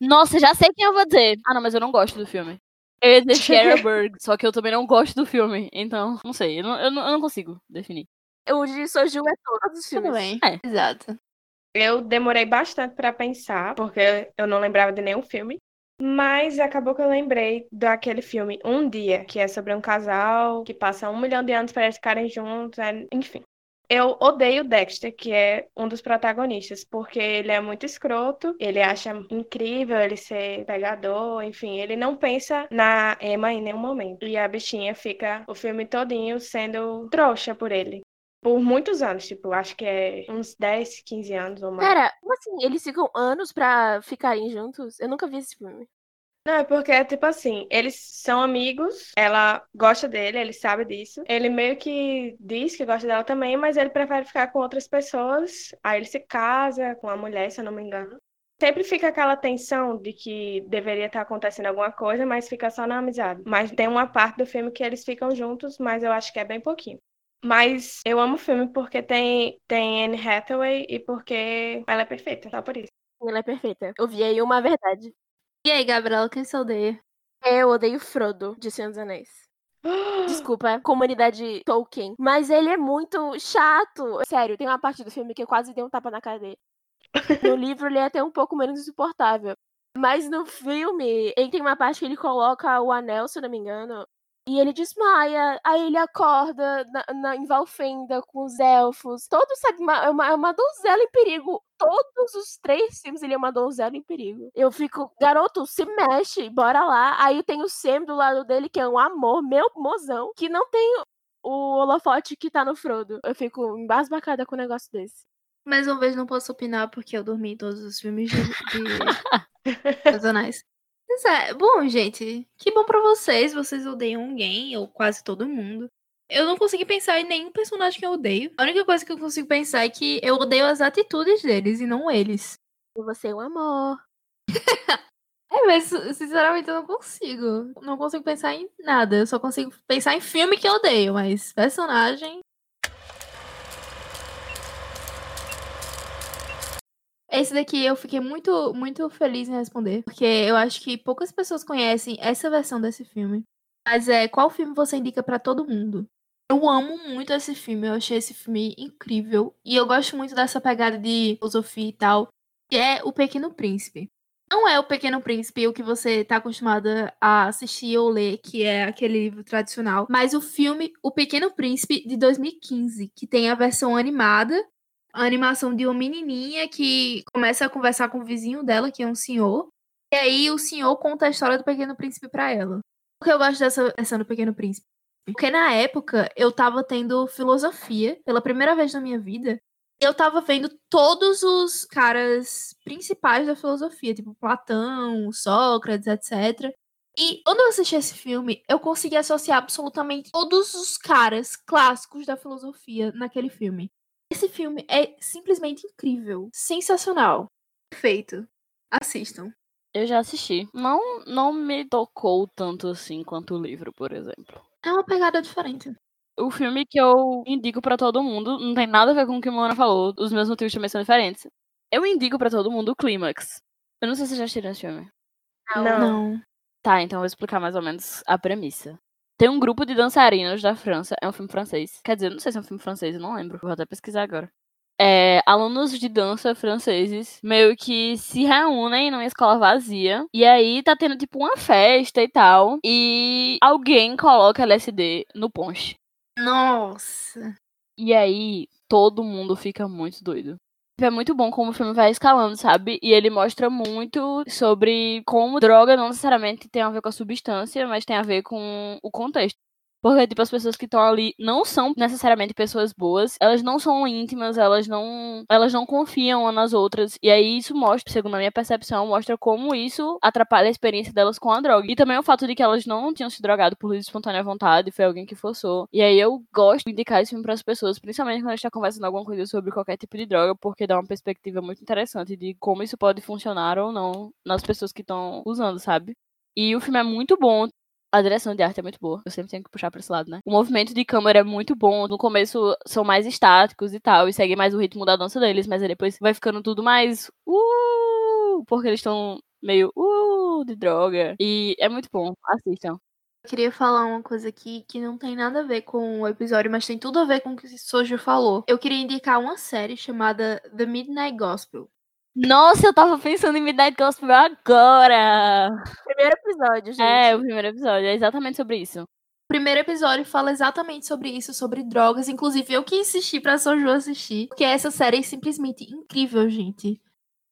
Nossa, já sei quem eu vou dizer. Ah, não, mas eu não gosto do filme. Eu ia dizer só que eu também não gosto do filme. Então, não sei. Eu não, eu não, eu não consigo definir. O de Soju é todos os filmes. Tudo bem. É. Exato. Eu demorei bastante pra pensar, porque eu não lembrava de nenhum filme. Mas acabou que eu lembrei daquele filme Um Dia, que é sobre um casal que passa um milhão de anos para eles ficarem juntos, é- enfim. Eu odeio Dexter, que é um dos protagonistas, porque ele é muito escroto, ele acha incrível ele ser pegador, enfim, ele não pensa na Emma em nenhum momento. E a bichinha fica o filme todinho sendo trouxa por ele. Por muitos anos, tipo, acho que é uns 10, 15 anos ou mais. Pera, como assim? Eles ficam anos pra ficarem juntos? Eu nunca vi esse filme. Não, é porque, tipo assim, eles são amigos, ela gosta dele, ele sabe disso. Ele meio que diz que gosta dela também, mas ele prefere ficar com outras pessoas. Aí ele se casa com a mulher, se eu não me engano. Sempre fica aquela tensão de que deveria estar acontecendo alguma coisa, mas fica só na amizade. Mas tem uma parte do filme que eles ficam juntos, mas eu acho que é bem pouquinho. Mas eu amo o filme porque tem, tem Anne Hathaway e porque ela é perfeita, só por isso. Ela é perfeita. Eu vi aí uma verdade. E aí, Gabriela, quem você odeia? Eu odeio Frodo, de Senhor dos Anéis. Desculpa, comunidade Tolkien. Mas ele é muito chato. Sério, tem uma parte do filme que eu quase dei um tapa na cara dele. No livro ele é até um pouco menos insuportável. Mas no filme, ele tem uma parte que ele coloca o anel, se eu não me engano. E ele desmaia, aí ele acorda na, na- em Valfenda com os elfos. Todos, sabe, é uma, é uma donzela em perigo. Todos os três filmes ele é uma donzela em perigo. Eu fico, garoto, se mexe, bora lá. Aí tem o Sam do lado dele, que é um amor, meu mozão, que não tem o holofote que tá no Frodo. Eu fico embasbacada com um negócio desse. Mais uma vez não posso opinar porque eu dormi em todos os filmes de, de É, bom, gente, que bom pra vocês. Vocês odeiam alguém, ou quase todo mundo. Eu não consegui pensar em nenhum personagem que eu odeio. A única coisa que eu consigo pensar é que eu odeio as atitudes deles e não eles. Você é um amor. É, mas sinceramente eu não consigo. Não consigo pensar em nada. Eu só consigo pensar em filme que eu odeio, mas personagem. Esse daqui eu fiquei muito, muito feliz em responder, porque eu acho que poucas pessoas conhecem essa versão desse filme. Mas é, qual filme você indica para todo mundo? Eu amo muito esse filme, eu achei esse filme incrível. E eu gosto muito dessa pegada de filosofia e tal, que é O Pequeno Príncipe. Não é O Pequeno Príncipe o que você tá acostumada a assistir ou ler, que é aquele livro tradicional, mas o filme O Pequeno Príncipe de 2015, que tem a versão animada a animação de uma menininha que começa a conversar com o vizinho dela, que é um senhor. E aí o senhor conta a história do Pequeno Príncipe para ela. Por que eu gosto dessa versão do Pequeno Príncipe? Porque na época eu tava tendo filosofia pela primeira vez na minha vida. E eu tava vendo todos os caras principais da filosofia, tipo Platão, Sócrates, etc. E quando eu assisti esse filme, eu consegui associar absolutamente todos os caras clássicos da filosofia naquele filme. Esse filme é simplesmente incrível, sensacional, perfeito. Assistam. Eu já assisti. Não, não me tocou tanto assim quanto o livro, por exemplo. É uma pegada diferente. O filme que eu indico para todo mundo não tem nada a ver com o que a Mona falou. Os meus motivos também são diferentes. Eu indico para todo mundo o Clímax. Eu não sei se vocês já assistiram esse filme. Não. Não. Tá, então eu vou explicar mais ou menos a premissa. Tem um grupo de dançarinos da França, é um filme francês. Quer dizer, não sei se é um filme francês, eu não lembro. Vou até pesquisar agora. É, alunos de dança franceses meio que se reúnem numa escola vazia. E aí tá tendo tipo uma festa e tal. E alguém coloca LSD no ponche. Nossa. E aí todo mundo fica muito doido. É muito bom como o filme vai escalando, sabe? E ele mostra muito sobre como droga não necessariamente tem a ver com a substância, mas tem a ver com o contexto. Porque, tipo, as pessoas que estão ali não são necessariamente pessoas boas, elas não são íntimas, elas não, elas não confiam umas nas outras. E aí isso mostra, segundo a minha percepção, mostra como isso atrapalha a experiência delas com a droga. E também o fato de que elas não tinham se drogado por livre espontânea vontade, foi alguém que forçou. E aí eu gosto de indicar esse filme para as pessoas, principalmente quando a gente tá conversando alguma coisa sobre qualquer tipo de droga, porque dá uma perspectiva muito interessante de como isso pode funcionar ou não nas pessoas que estão usando, sabe? E o filme é muito bom. A direção de arte é muito boa. Eu sempre tenho que puxar pra esse lado, né? O movimento de câmera é muito bom. No começo são mais estáticos e tal, e seguem mais o ritmo da dança deles, mas aí depois vai ficando tudo mais. Uh! Porque eles estão meio. Uh! De droga. E é muito bom. Assistam. Eu queria falar uma coisa aqui que não tem nada a ver com o episódio, mas tem tudo a ver com o que o Sojo falou. Eu queria indicar uma série chamada The Midnight Gospel. Nossa, eu tava pensando em Midnight Gospel agora! Primeiro episódio, gente. É, o primeiro episódio. É exatamente sobre isso. O primeiro episódio fala exatamente sobre isso, sobre drogas. Inclusive, eu que insisti pra Soju assistir, porque essa série é simplesmente incrível, gente.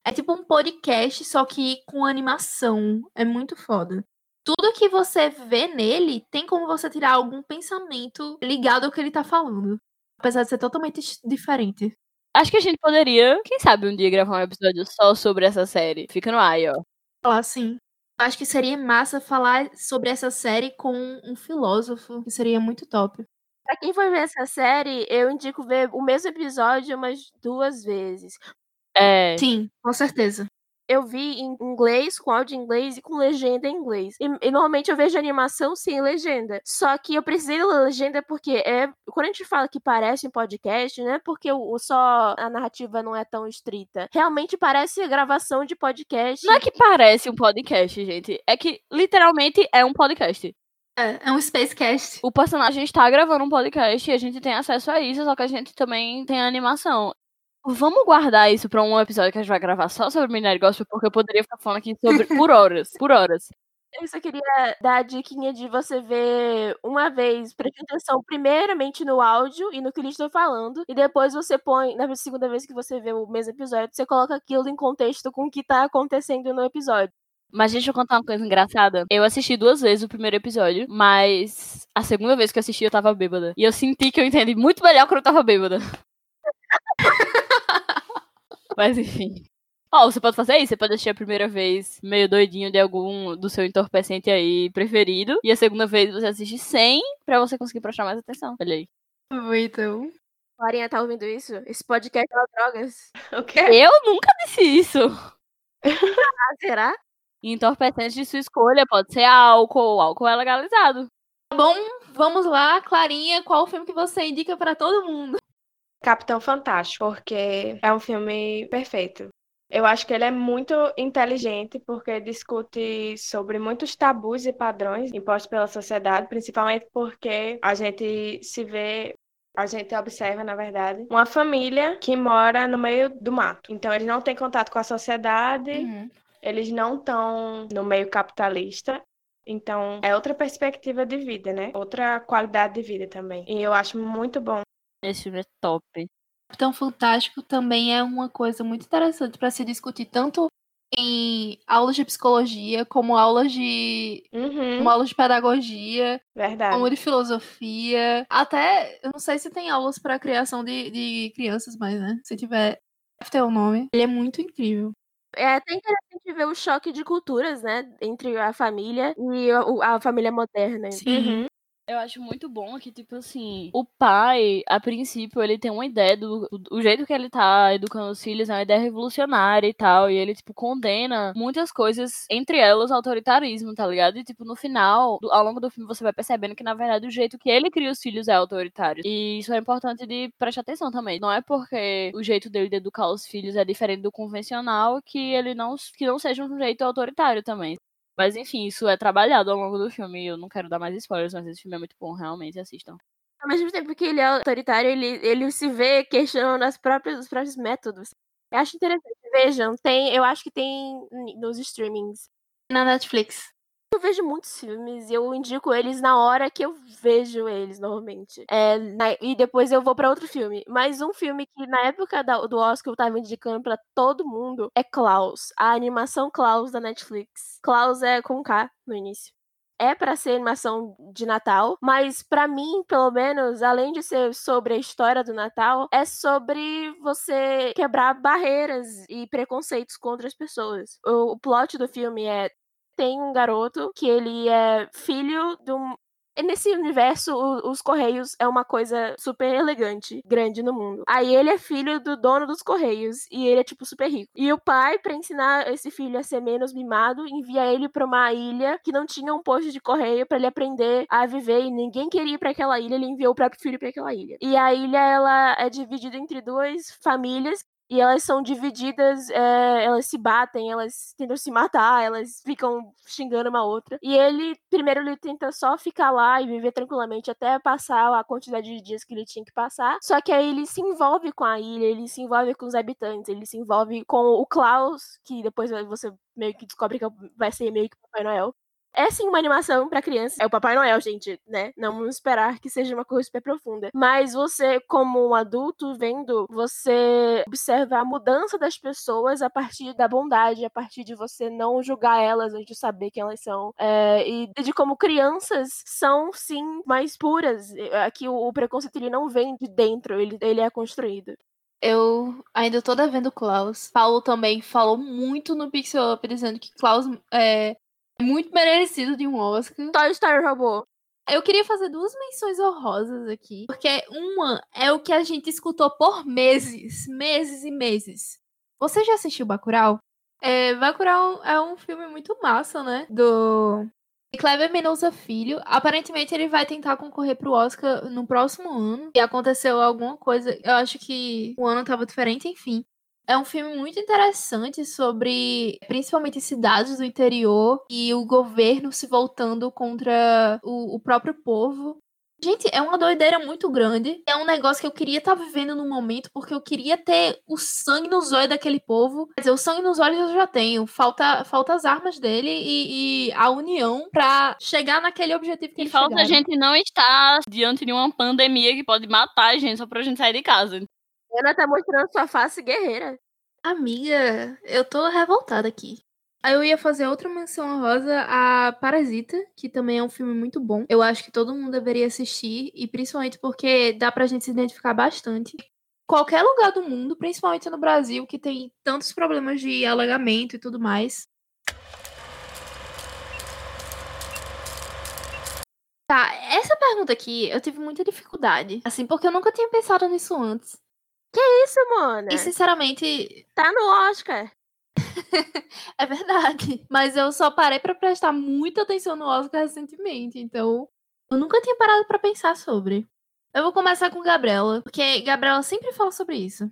É tipo um podcast, só que com animação. É muito foda. Tudo que você vê nele tem como você tirar algum pensamento ligado ao que ele tá falando. Apesar de ser totalmente diferente. Acho que a gente poderia, quem sabe, um dia gravar um episódio só sobre essa série. Fica no ar, ó. Falar assim. Acho que seria massa falar sobre essa série com um filósofo, que seria muito top. Pra quem for ver essa série, eu indico ver o mesmo episódio umas duas vezes. É. Sim, com certeza. Eu vi em inglês, com áudio em inglês e com legenda em inglês. E, e normalmente eu vejo animação sem legenda. Só que eu precisei da legenda porque é. Quando a gente fala que parece um podcast, não é porque o, o só a narrativa não é tão estrita. Realmente parece gravação de podcast. Não é que parece um podcast, gente. É que literalmente é um podcast. É, é um Spacecast. O personagem está gravando um podcast e a gente tem acesso a isso, só que a gente também tem a animação. Vamos guardar isso pra um episódio que a gente vai gravar só sobre Minério Gospel, porque eu poderia ficar falando aqui sobre por horas. Por horas. Eu só queria dar a diquinha de você ver uma vez, preste atenção primeiramente no áudio e no que eles estão falando, e depois você põe, na segunda vez que você vê o mesmo episódio, você coloca aquilo em contexto com o que tá acontecendo no episódio. Mas deixa eu contar uma coisa engraçada. Eu assisti duas vezes o primeiro episódio, mas a segunda vez que eu assisti eu tava bêbada. E eu senti que eu entendi muito melhor quando eu tava bêbada. Mas enfim. Ó, você pode fazer isso, você pode assistir a primeira vez meio doidinho de algum do seu entorpecente aí preferido. E a segunda vez você assiste sem pra você conseguir prestar mais atenção. Olha aí. Então. Clarinha, tá ouvindo isso? Esse podcast é drogas. O quê? Eu nunca disse isso. Ah, será? Entorpecente de sua escolha, pode ser álcool, álcool é legalizado. Tá bom, vamos lá, Clarinha, qual o filme que você indica pra todo mundo? Capitão Fantástico, porque é um filme perfeito. Eu acho que ele é muito inteligente porque discute sobre muitos tabus e padrões impostos pela sociedade, principalmente porque a gente se vê a gente observa, na verdade, uma família que mora no meio do mato. Então, eles não têm contato com a sociedade, Uhum. eles não estão no meio capitalista. Então, é outra perspectiva de vida, né? Outra qualidade de vida também. E eu acho muito bom. Esse filme é top. Capitão Fantástico também é uma coisa muito interessante para se discutir tanto em aulas de psicologia, como aulas de Uhum, como aulas de pedagogia, verdade. como de filosofia. Até, eu não sei se tem aulas para criação de, de crianças, mas né, se tiver, deve ter o nome. Ele é muito incrível. É até interessante ver o choque de culturas, né? Entre a família e a, a família moderna. Uhum, Eu acho muito bom que, tipo assim, o pai, a princípio, ele tem uma ideia do. O jeito que ele tá educando os filhos é uma ideia revolucionária e tal. E ele, tipo, condena muitas coisas, entre elas autoritarismo, tá ligado? E, tipo, no final, do- ao longo do filme, você vai percebendo que, na verdade, o jeito que ele cria os filhos é autoritário. E isso é importante de prestar atenção também. Não é porque o jeito dele de educar os filhos é diferente do convencional que ele não, que não seja um jeito autoritário também. Mas enfim, isso é trabalhado ao longo do filme. e Eu não quero dar mais spoilers, mas esse filme é muito bom, realmente assistam. Ao mesmo tempo que ele é autoritário, ele, ele se vê questionando as próprias, os próprios métodos. Eu acho interessante. Vejam, tem, eu acho que tem nos streamings. Na Netflix. Eu vejo muitos filmes e eu indico eles na hora que eu vejo eles, normalmente. É, na- e depois eu vou pra outro filme. Mas um filme que na época da- do Oscar eu tava indicando pra todo mundo é Klaus. A animação Klaus da Netflix. Klaus é com K no início. É pra ser animação de Natal, mas pra mim, pelo menos, além de ser sobre a história do Natal, é sobre você quebrar barreiras e preconceitos contra as pessoas. O plot do filme é tem um garoto que ele é filho de um. Nesse universo, os Correios é uma coisa super elegante, grande no mundo. Aí ele é filho do dono dos Correios e ele é, tipo, super rico. E o pai, pra ensinar esse filho a ser menos mimado, envia ele pra uma ilha que não tinha um posto de correio pra ele aprender a viver e ninguém queria ir pra aquela ilha, ele enviou o próprio filho pra aquela ilha. E a ilha, ela é dividida entre duas famílias e elas são divididas, é, elas se batem, elas tentam se matar, elas ficam xingando uma outra. E ele, primeiro, ele tenta só ficar lá e viver tranquilamente até passar a quantidade de dias que ele tinha que passar. Só que aí ele se envolve com a ilha, ele se envolve com os habitantes, ele se envolve com o Klaus, que depois você meio que descobre que vai ser meio que Papai Noel. É sim uma animação pra criança. É o Papai Noel, gente, né? Não vamos esperar que seja uma coisa super profunda. Mas você, como um adulto, vendo, você observa a mudança das pessoas a partir da bondade, a partir de você não julgar elas antes de saber quem elas são. É, e de como crianças são, sim, mais puras. Aqui o, o preconceito ele não vem de dentro, ele, ele é construído. Eu ainda tô devendo Klaus. Paulo também falou muito no Pixel Up dizendo que Klaus é muito merecido de um Oscar. Toy Story Robô. Eu queria fazer duas menções honrosas aqui, porque uma é o que a gente escutou por meses, meses e meses. Você já assistiu Bacurau? É, Bacurau é um filme muito massa, né? Do Kleber Mendonça Filho. Aparentemente ele vai tentar concorrer pro Oscar no próximo ano. E aconteceu alguma coisa, eu acho que o ano tava diferente, enfim. É um filme muito interessante sobre principalmente cidades do interior e o governo se voltando contra o, o próprio povo. Gente, é uma doideira muito grande. É um negócio que eu queria estar vivendo no momento, porque eu queria ter o sangue nos olhos daquele povo. Quer dizer, o sangue nos olhos eu já tenho. Falta, falta as armas dele e, e a união pra chegar naquele objetivo que E eles falta a chegaram. gente não estar diante de uma pandemia que pode matar a gente só pra gente sair de casa. Ana tá mostrando sua face guerreira. Amiga, eu tô revoltada aqui. Aí eu ia fazer outra menção honrosa a Parasita, que também é um filme muito bom. Eu acho que todo mundo deveria assistir, e principalmente porque dá pra gente se identificar bastante. Qualquer lugar do mundo, principalmente no Brasil, que tem tantos problemas de alagamento e tudo mais. Tá, essa pergunta aqui eu tive muita dificuldade. Assim, porque eu nunca tinha pensado nisso antes. Isso, mona. E sinceramente, Tá no Oscar. É verdade. Mas eu só parei pra prestar muita atenção no Oscar recentemente, então eu nunca tinha parado pra pensar sobre. Eu vou começar com Gabriela, porque Gabriela sempre fala sobre isso.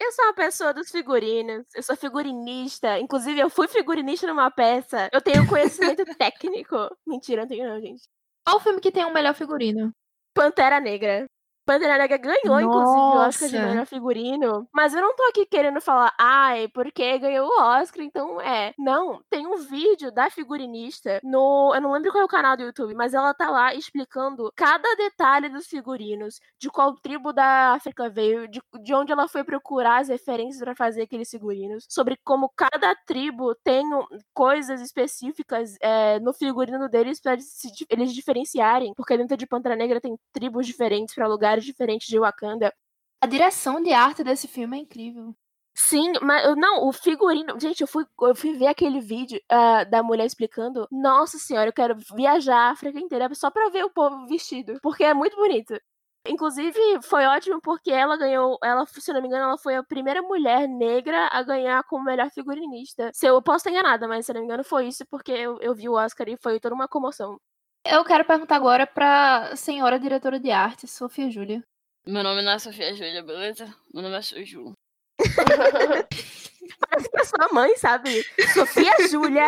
Eu sou uma pessoa dos figurinos, eu sou figurinista. Inclusive, eu fui figurinista numa peça. Eu tenho conhecimento técnico. Mentira, não tenho não, gente. Qual o filme que tem o melhor figurino? Pantera Negra. Pantera Negra ganhou, inclusive, o Oscar de Nossa. melhor figurino. Mas eu não tô aqui querendo falar, ai, porque ganhou o Oscar, então é. Não, tem um vídeo da figurinista no. Eu não lembro qual é o canal do YouTube, mas ela tá lá explicando cada detalhe dos figurinos, de qual tribo da África veio, de, de onde ela foi procurar as referências pra fazer aqueles figurinos, sobre como cada tribo tem coisas específicas é, no figurino deles pra eles, se eles diferenciarem. Porque dentro de Pantera Negra tem tribos diferentes pra lugares diferentes de Wakanda. A direção de arte desse filme é incrível. Sim, mas não, o figurino. Gente, eu fui, eu fui ver aquele vídeo ah, da mulher explicando. Nossa senhora, eu quero viajar a África inteira só pra ver o povo vestido. Porque é muito bonito. Inclusive, foi ótimo porque ela ganhou. Ela, se não me engano, ela foi a primeira mulher negra a ganhar como melhor figurinista. Se eu posso estar enganada, mas se não me engano, foi isso porque eu, eu vi o Oscar e foi toda uma comoção. Eu quero perguntar agora pra senhora diretora de arte, Sofia Júlia. Meu nome não é Sofia Júlia, beleza? Meu nome é Soju. Parece que é sua mãe, sabe? Sofia Júlia.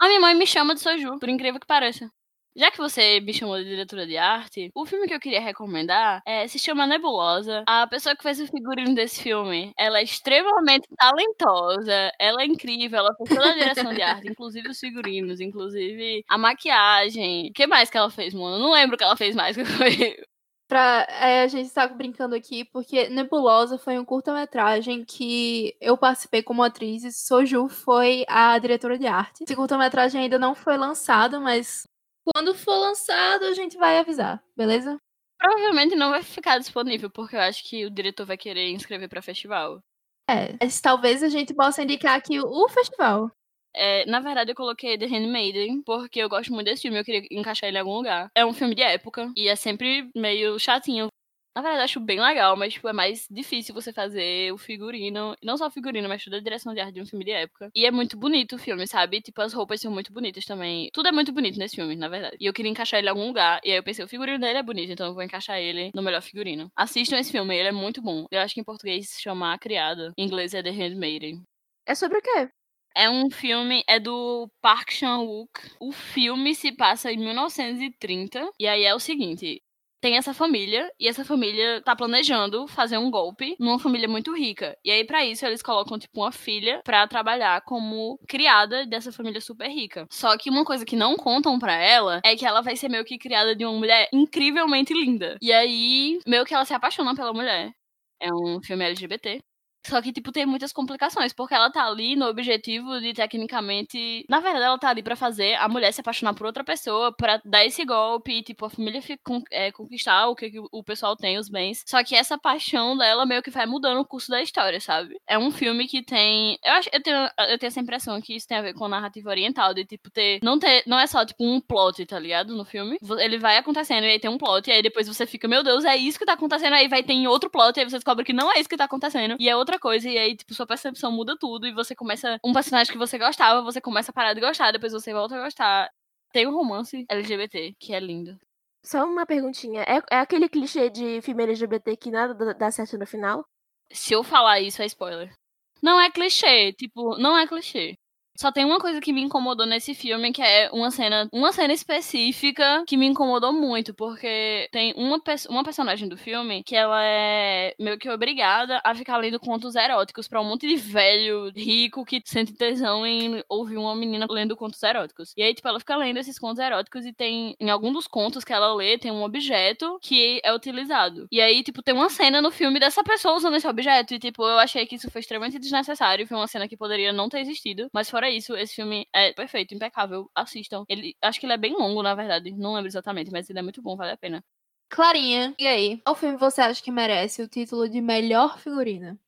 A minha mãe me chama de Soju, por incrível que pareça. Já que você me chamou de diretora de arte, o filme que eu queria recomendar é, se chama Nebulosa. A pessoa que fez o figurino desse filme, ela é extremamente talentosa, ela é incrível, ela fez toda a direção de arte, inclusive os figurinos, inclusive a maquiagem. O que mais que ela fez, mano? Não lembro o que ela fez mais que foi. Pra, é, a gente tá brincando aqui porque Nebulosa foi um curta-metragem que eu participei como atriz e Soju foi a diretora de arte. Esse curta-metragem ainda não foi lançado, mas quando for lançado a gente vai avisar, beleza? Provavelmente não vai ficar disponível, porque eu acho que o diretor vai querer inscrever pra festival. É, mas talvez a gente possa indicar aqui o, o festival. É, na verdade, eu coloquei The Handmaiden porque eu gosto muito desse filme, eu queria encaixar ele em algum lugar. É um filme de época e é sempre meio chatinho. Na verdade, eu acho bem legal, mas tipo, é mais difícil você fazer o figurino. Não só o figurino, mas toda a direção de arte de um filme de época. E é muito bonito o filme, sabe? Tipo, as roupas são muito bonitas também. Tudo é muito bonito nesse filme, na verdade. E eu queria encaixar ele em algum lugar. E aí eu pensei, o figurino dele é bonito, então eu vou encaixar ele no melhor figurino. Assistam esse filme, ele é muito bom. Eu acho que em português se chama A Criada. Em inglês é The Handmaiden. É sobre o quê? É um filme, é do Park Chan-wook. O filme se passa em 1930. E aí é o seguinte. Tem essa família, e essa família tá planejando fazer um golpe numa família muito rica. E aí, pra isso, eles colocam, tipo, uma filha pra trabalhar como criada dessa família super rica. Só que uma coisa que não contam pra ela é que ela vai ser meio que criada de uma mulher incrivelmente linda. E aí, meio que ela se apaixona pela mulher. É um filme LGBT. Só que, tipo, tem muitas complicações, porque ela tá ali no objetivo de, tecnicamente. Na verdade, ela tá ali pra fazer a mulher se apaixonar por outra pessoa, pra dar esse golpe, e, tipo, a família fica, é, conquistar o que, o pessoal tem, os bens. Só que essa paixão dela meio que vai mudando o curso da história, sabe? É um filme que tem. Eu acho eu tenho, eu tenho essa impressão que isso tem a ver com a narrativa oriental, de, tipo, ter. Não ter. Não é só, tipo, um plot, tá ligado? No filme. Ele vai acontecendo e aí tem um plot, e aí depois você fica, meu Deus, é isso que tá acontecendo, aí vai ter outro plot, e aí você descobre que não é isso que tá acontecendo. E é outra coisa, e aí, tipo, sua percepção muda tudo, e você começa. Um personagem que você gostava, você começa a parar de gostar, depois você volta a gostar. Tem um romance LGBT, que é lindo. Só uma perguntinha. É, é aquele clichê de filme LGBT que nada dá certo no final? Se eu falar isso, é spoiler. Não é clichê, tipo, não é clichê. Só tem uma coisa que me incomodou nesse filme, que é uma cena, uma cena específica que me incomodou muito, porque tem uma, uma personagem do filme que ela é meio que obrigada a ficar lendo contos eróticos pra um monte de velho rico que sente tesão em ouvir uma menina lendo contos eróticos. E aí, tipo, ela fica lendo esses contos eróticos e tem, em algum dos contos que ela lê, tem um objeto que é utilizado. E aí, tipo, tem uma cena no filme dessa pessoa usando esse objeto. E, tipo, eu achei que isso foi extremamente desnecessário. Foi uma cena que poderia não ter existido. Mas fora isso, esse filme é perfeito, impecável. Assistam. Ele, acho que ele é bem longo, na verdade. Não lembro exatamente, mas ele é muito bom, vale a pena. Clarinha, e aí? Qual filme você acha que merece o título de melhor figurina?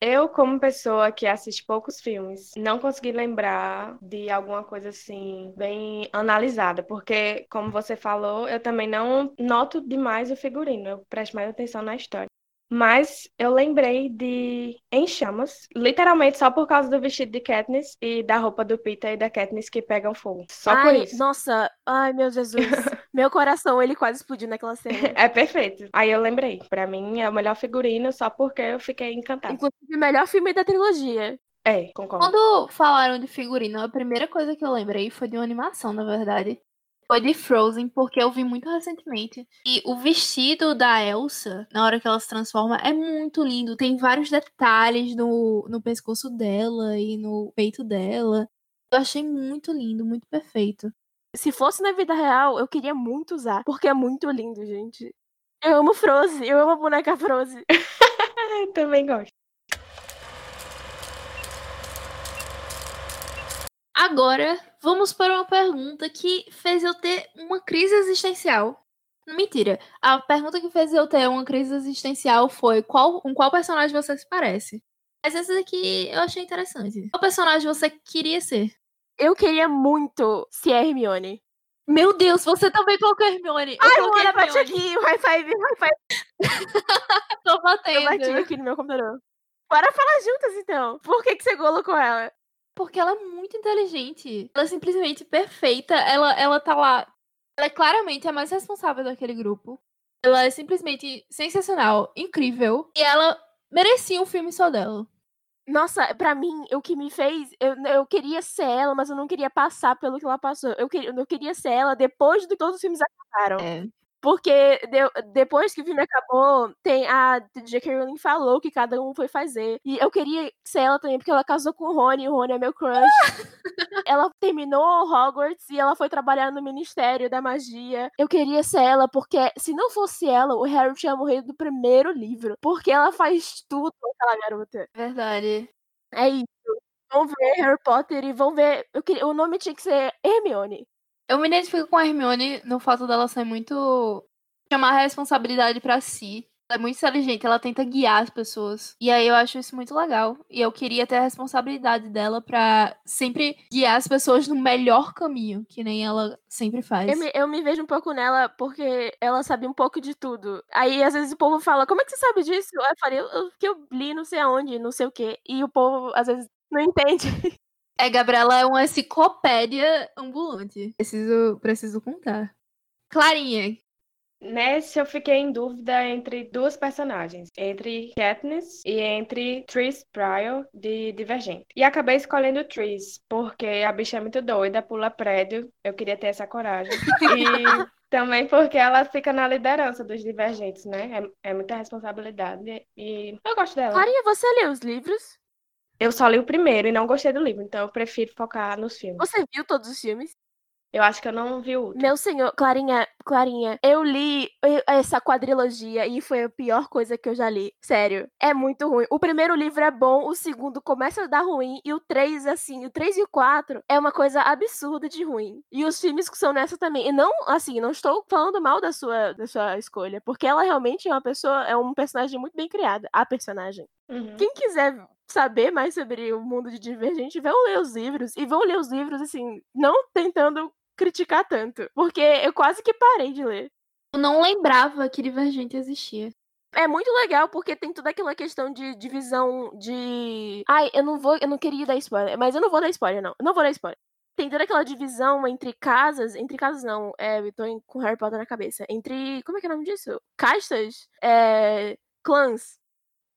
Eu, como pessoa que assiste poucos filmes, não consegui lembrar de alguma coisa assim, bem analisada, porque, como você falou, eu também não noto demais o figurino, eu presto mais atenção na história. Mas eu lembrei de Em Chamas, literalmente só por causa do vestido de Katniss e da roupa do Peter e da Katniss que pegam fogo. Só por ai, isso. nossa, ai meu Jesus. Meu coração, ele quase explodiu naquela cena. É perfeito. Aí eu lembrei. Pra mim é o melhor figurino só porque eu fiquei encantada. Inclusive, o melhor filme da trilogia. É, concordo. Quando falaram de figurino, a primeira coisa que eu lembrei foi de uma animação, na verdade. Foi de Frozen, porque eu vi muito recentemente. E o vestido da Elsa, na hora que ela se transforma, é muito lindo. Tem vários detalhes no, no pescoço dela e no peito dela. Eu achei muito lindo, muito perfeito. Se fosse na vida real, eu queria muito usar, porque é muito lindo, gente. Eu amo Frozen, eu amo a boneca Frozen. Também gosto. Agora, vamos para uma pergunta que fez eu ter uma crise existencial. Mentira. A pergunta que fez eu ter uma crise existencial foi qual, com qual personagem você se parece? Mas essa daqui eu achei interessante. Qual personagem você queria ser? Eu queria muito ser a Hermione. Meu Deus, você também colocou Hermione. Eu Ai, coloquei Luana, bate aqui, high five, high five. Tô Eu bati batendo. aqui no meu computador. Bora falar juntas, então. Por que, que você colocou ela? Porque ela é muito inteligente. Ela é simplesmente perfeita. Ela, ela tá lá. Ela é claramente a mais responsável daquele grupo. Ela é simplesmente sensacional, incrível. E ela merecia um filme só dela. Nossa, pra mim, o que me fez. Eu, eu queria ser ela, mas eu não queria passar pelo que ela passou. Eu queria, eu queria ser ela depois de que todos os filmes acabaram. É. Porque de- depois que o filme acabou, tem a J.K. Rowling falou que cada um foi fazer. E eu queria ser ela também, porque ela casou com o Rony, o Rony é meu crush. ela terminou Hogwarts e ela foi trabalhar no Ministério da Magia. Eu queria ser ela, porque se não fosse ela, o Harry tinha morrido do primeiro livro. Porque ela faz tudo, aquela garota. Verdade. É isso. Vão ver Harry Potter e vão ver. Eu queria, o nome tinha que ser Hermione. Eu me identifico com a Hermione no fato dela ser muito. chamar a responsabilidade pra si. Ela é muito inteligente, ela tenta guiar as pessoas. E aí eu acho isso muito legal. E eu queria ter a responsabilidade dela pra sempre guiar as pessoas no melhor caminho, que nem ela sempre faz. Eu me, eu me vejo um pouco nela porque ela sabe um pouco de tudo. Aí às vezes o povo fala: Como é que você sabe disso? Eu falei: "Eu- Que eu li não sei aonde, não sei o quê. E o povo às vezes não entende. É, Gabriela é uma enciclopédia ambulante. Preciso, preciso contar. Clarinha, Nesse eu fiquei em dúvida entre duas personagens, entre Katniss e entre Tris Pryor de Divergente. E acabei escolhendo Tris, porque a bicha é muito doida, pula prédio, eu queria ter essa coragem. E também porque ela fica na liderança dos Divergentes, né? É, é muita responsabilidade e eu gosto dela. Clarinha, você leu os livros? Eu só li o primeiro e não gostei do livro, então eu prefiro focar nos filmes. Você viu todos os filmes? Eu acho que eu não vi o último. Meu senhor, Clarinha, Clarinha, eu li essa quadrilogia e foi a pior coisa que eu já li. Sério, é muito ruim. O primeiro livro é bom, o segundo começa a dar ruim, e o três, assim, o três e o quatro é uma coisa absurda de ruim. E os filmes que são nessa também. E não, assim, não estou falando mal da sua, da sua escolha, porque ela realmente é uma pessoa, é um personagem muito bem criada. A personagem. Uhum. Quem quiser saber mais sobre o mundo de Divergente, vão ler os livros. E vão ler os livros, assim, não tentando criticar tanto. Porque eu quase que parei de ler. eu não lembrava que Divergente existia. É muito legal porque tem toda aquela questão de divisão de. Ai, eu não vou. Eu não queria dar spoiler, mas eu não vou dar spoiler, não. Eu não vou dar spoiler. Tem toda aquela divisão entre casas. Entre casas, não. É, eu tô com Harry Potter na cabeça. Entre. Como é que é o nome disso? Castas? É. Clãs.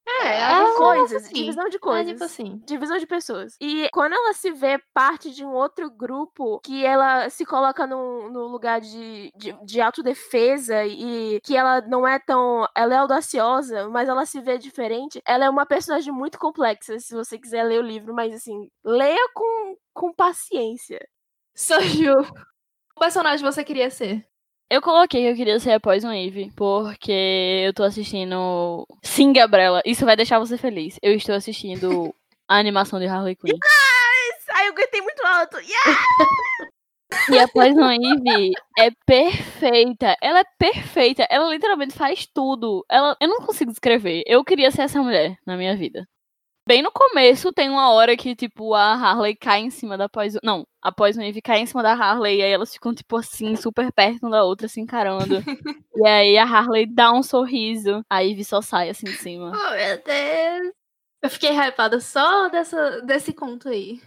É, Ah, a coisas. assim. Divisão de É coisas. tipo assim. divisão de pessoas. E quando ela se vê parte de um outro grupo, que ela se coloca no, no lugar de, de, de autodefesa e que ela não é tão. Ela é audaciosa, mas ela se vê diferente, ela é uma personagem muito complexa, se você quiser ler o livro, mas assim, leia com, com paciência. Soju. Qual personagem você queria ser? Eu coloquei que eu queria ser a Poison Ivy, porque eu tô assistindo. Sim, Gabriela, isso vai deixar você feliz. Eu estou assistindo a animação de Harley Quinn. Ai, eu gritei muito alto. Yeah! E a Poison Ivy é perfeita. Ela é perfeita. Ela literalmente faz tudo. Ela... Eu não consigo descrever. Eu queria ser essa mulher na minha vida. Bem no começo tem uma hora que, tipo, a Harley cai em cima da Poison... Não, a Poison Ivy cai em cima da Harley e aí elas ficam, tipo assim, super perto uma da outra, se encarando. e aí a Harley dá um sorriso, a Ivy só sai assim de cima. Oh, meu Deus. Eu fiquei hypada só dessa, desse conto aí.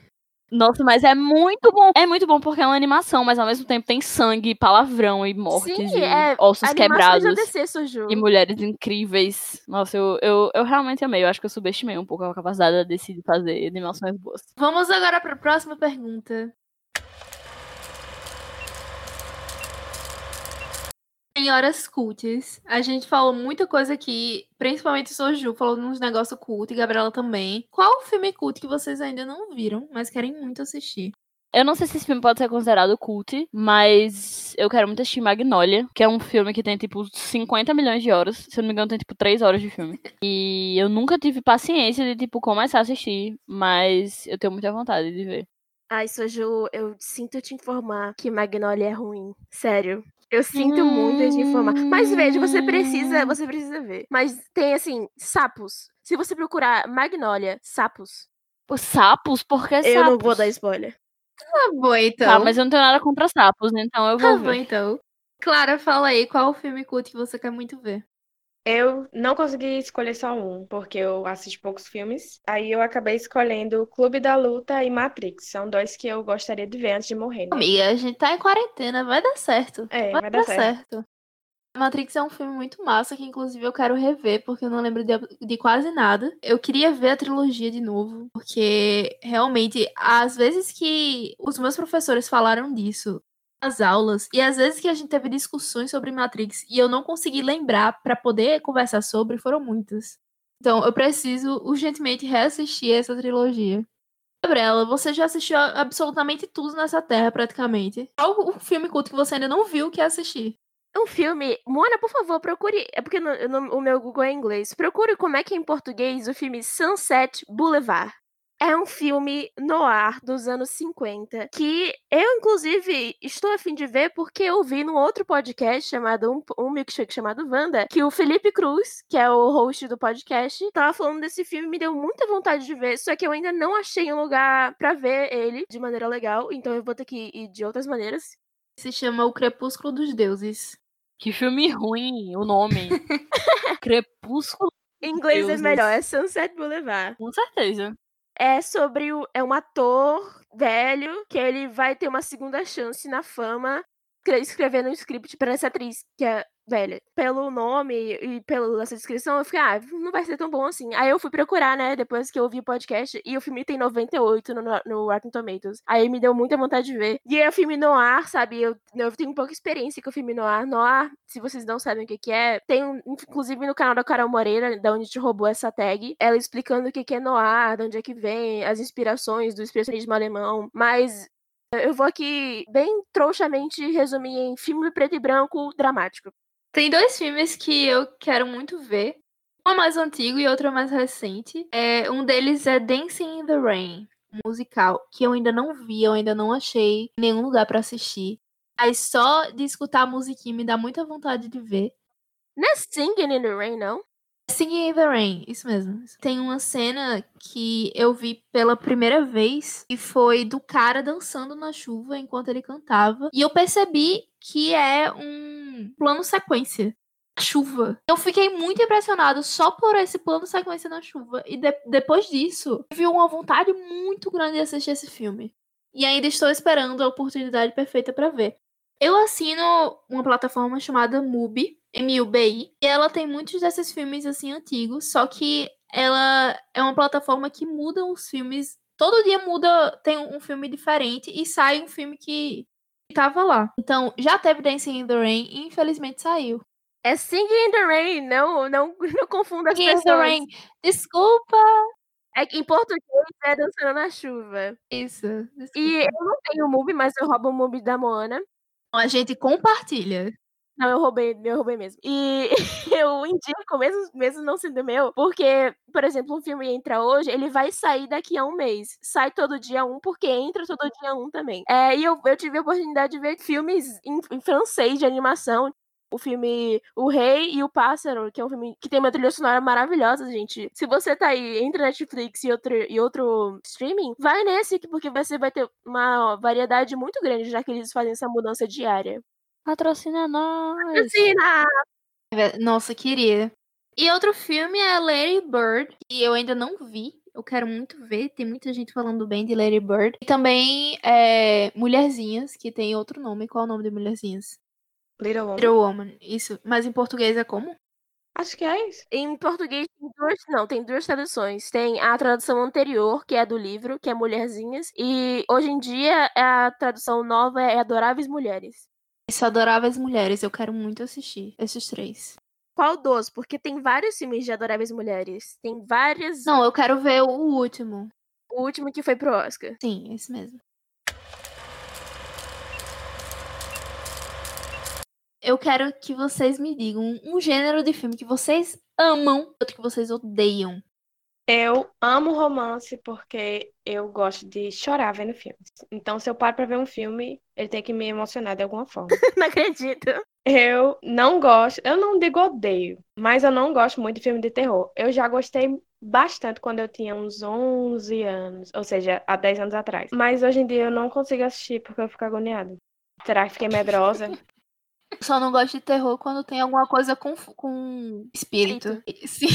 Nossa, mas é muito bom. É muito bom porque é uma animação, mas ao mesmo tempo tem sangue, palavrão e mortes Sim, e é ossos quebrados. DC, Suju. E mulheres incríveis. Nossa, eu, eu, eu realmente amei. Eu acho que eu subestimei um pouco a capacidade da DC de fazer animações boas. Vamos agora para a próxima pergunta. Senhoras cults, a gente falou muita coisa aqui, principalmente o Soju falou nos negócios cult e Gabriela também. Qual o filme cult que vocês ainda não viram, mas querem muito assistir? Eu não sei se esse filme pode ser considerado cult, mas eu quero muito assistir Magnolia, que é um filme que tem, tipo, 50 milhões de horas. Se eu não me engano, tem, tipo, 3 horas de filme. E eu nunca tive paciência de, tipo, começar a assistir, mas eu tenho muita vontade de ver. Ai, Soju, eu sinto te informar que Magnolia é ruim. Sério. Eu sinto muito te informar. Mas veja, você precisa, você precisa ver. Mas tem assim, sapos. Se você procurar Magnolia, sapos. Os sapos? Por que sapos? Eu não vou dar spoiler. Tá bom, então. Tá, mas eu não tenho nada contra sapos, então eu Tá vou bom, ver. então. Clara, fala aí, qual o filme cult que você quer muito ver? Eu não consegui escolher só um, porque eu assisto poucos filmes. Aí eu acabei escolhendo Clube da Luta e Matrix. São dois que eu gostaria de ver antes de morrer, né? Amiga, a gente tá em quarentena, vai dar certo. É, vai, vai dar dar certo. certo. Matrix é um filme muito massa que, inclusive, eu quero rever, porque eu não lembro de, de quase nada. Eu queria ver a trilogia de novo, porque realmente, às vezes que os meus professores falaram disso nas aulas, e às vezes que a gente teve discussões sobre Matrix e eu não consegui lembrar pra poder conversar sobre, foram muitas. Então, eu preciso urgentemente reassistir essa trilogia. Gabriela, você já assistiu absolutamente tudo nessa terra, praticamente. Qual o filme culto que você ainda não viu que é assistir? Um filme. Mona, por favor, procure. É porque no- no- o meu Google é inglês. Procure como é que é em português o filme Sunset Boulevard. É um filme noir dos anos 50 que eu, inclusive, estou a fim de ver porque eu vi num outro podcast chamado Um, um Milkshake chamado Wanda, que o Felipe Cruz, que é o host do podcast, tava falando desse filme e me deu muita vontade de ver, só que eu ainda não achei um lugar pra ver ele de maneira legal, então eu vou ter que ir de outras maneiras. Se chama O Crepúsculo dos Deuses. Que filme ruim, o nome. Crepúsculo. Em inglês Deuses. é melhor, é Sunset Boulevard. Com certeza. É sobre o, é um ator velho que ele vai ter uma segunda chance na fama escre- escrevendo um script para essa atriz que é velha. Pelo nome e pela essa descrição, eu fiquei, ah, não vai ser tão bom assim. Aí eu fui procurar, né, depois que eu ouvi o podcast, e o filme tem 98 no, no Rotten Tomatoes. Aí me deu muita vontade de ver. E é um filme noir, sabe? Eu, eu tenho pouca experiência com o filme noir. Noir, se vocês não sabem o que, que é, tem um, inclusive no canal da Carol Moreira, da onde gente roubou essa tag, ela explicando o que, que é noir, de onde é que vem, as inspirações do expressionismo alemão. Mas eu vou aqui bem trouxamente resumir em filme preto e branco dramático. Tem dois filmes que eu quero muito ver. Um é mais antigo e outro é mais recente. É, um deles é Dancing in the Rain, musical, que eu ainda não vi, eu ainda não achei nenhum lugar pra assistir. Mas só de escutar a musiquinha me dá muita vontade de ver. Não é Singing in the Rain, não? Singing in the Rain, isso mesmo. Tem uma cena que eu vi pela primeira vez e foi do cara dançando na chuva enquanto ele cantava. E eu percebi que é um plano sequência. Chuva. Eu fiquei muito impressionado só por esse plano sequência na chuva. E de- depois disso, tive uma vontade muito grande de assistir esse filme. E ainda estou esperando a oportunidade perfeita pra ver. Eu assino uma plataforma chamada Mubi, M-U-B-I, e ela tem muitos desses filmes assim antigos, só que ela é uma plataforma que muda os filmes. Todo dia muda, tem um filme diferente e sai um filme que tava lá. Então, já teve Dancing in the Rain e infelizmente saiu. É Singing in the Rain, não, não, não confunda as Singing in the pessoas. Rain. Desculpa. É que em português é Dançando na Chuva. Isso. desculpa. E eu não tenho o MUBI, mas eu roubo o MUBI da Moana. A gente compartilha. Não, eu roubei, eu roubei mesmo. E eu indico, mesmo, mesmo não sendo meu, porque, por exemplo, um filme entra hoje, ele vai sair daqui a um mês. Sai todo dia um, porque entra todo dia um também. É, e eu, eu tive a oportunidade de ver filmes em, em francês de animação. O filme O Rei e o Pássaro, que é um filme que tem uma trilha sonora maravilhosa, gente. Se você tá aí entre Netflix e outro, e outro streaming, vai nesse, porque você vai ter uma variedade muito grande, já que eles fazem essa mudança diária. Patrocina nós. Patrocina! Nossa, queria. E outro filme é Lady Bird, que eu ainda não vi. Eu quero muito ver. Tem muita gente falando bem de Lady Bird. E também é, Mulherzinhas, que tem outro nome. Qual é o nome de Mulherzinhas? Little Woman. Little Woman. Isso. Mas em português é como? Acho que é isso. Em português tem duas, não, tem duas traduções. Tem a tradução anterior, que é do livro, que é Mulherzinhas, e hoje em dia a tradução nova é Adoráveis Mulheres. Isso, Adoráveis Mulheres. Eu quero muito assistir esses três. Qual dos? Porque tem vários filmes de Adoráveis Mulheres. Tem várias. Não, eu quero ver o último. O último que foi pro Oscar. Sim, esse mesmo. Eu quero que vocês me digam um gênero de filme que vocês amam, outro que vocês odeiam. Eu amo romance porque eu gosto de chorar vendo filmes. Então, se eu paro pra ver um filme, ele tem que me emocionar de alguma forma. Não acredito. Eu não gosto, eu não digo odeio, mas eu não gosto muito de filme de terror. Eu já gostei bastante quando eu tinha uns 11 anos, ou seja, há 10 anos atrás. Mas hoje em dia eu não consigo assistir porque eu fico agoniada. Será que fiquei medrosa? Só não gosto de terror quando tem alguma coisa com, com espírito. Sim.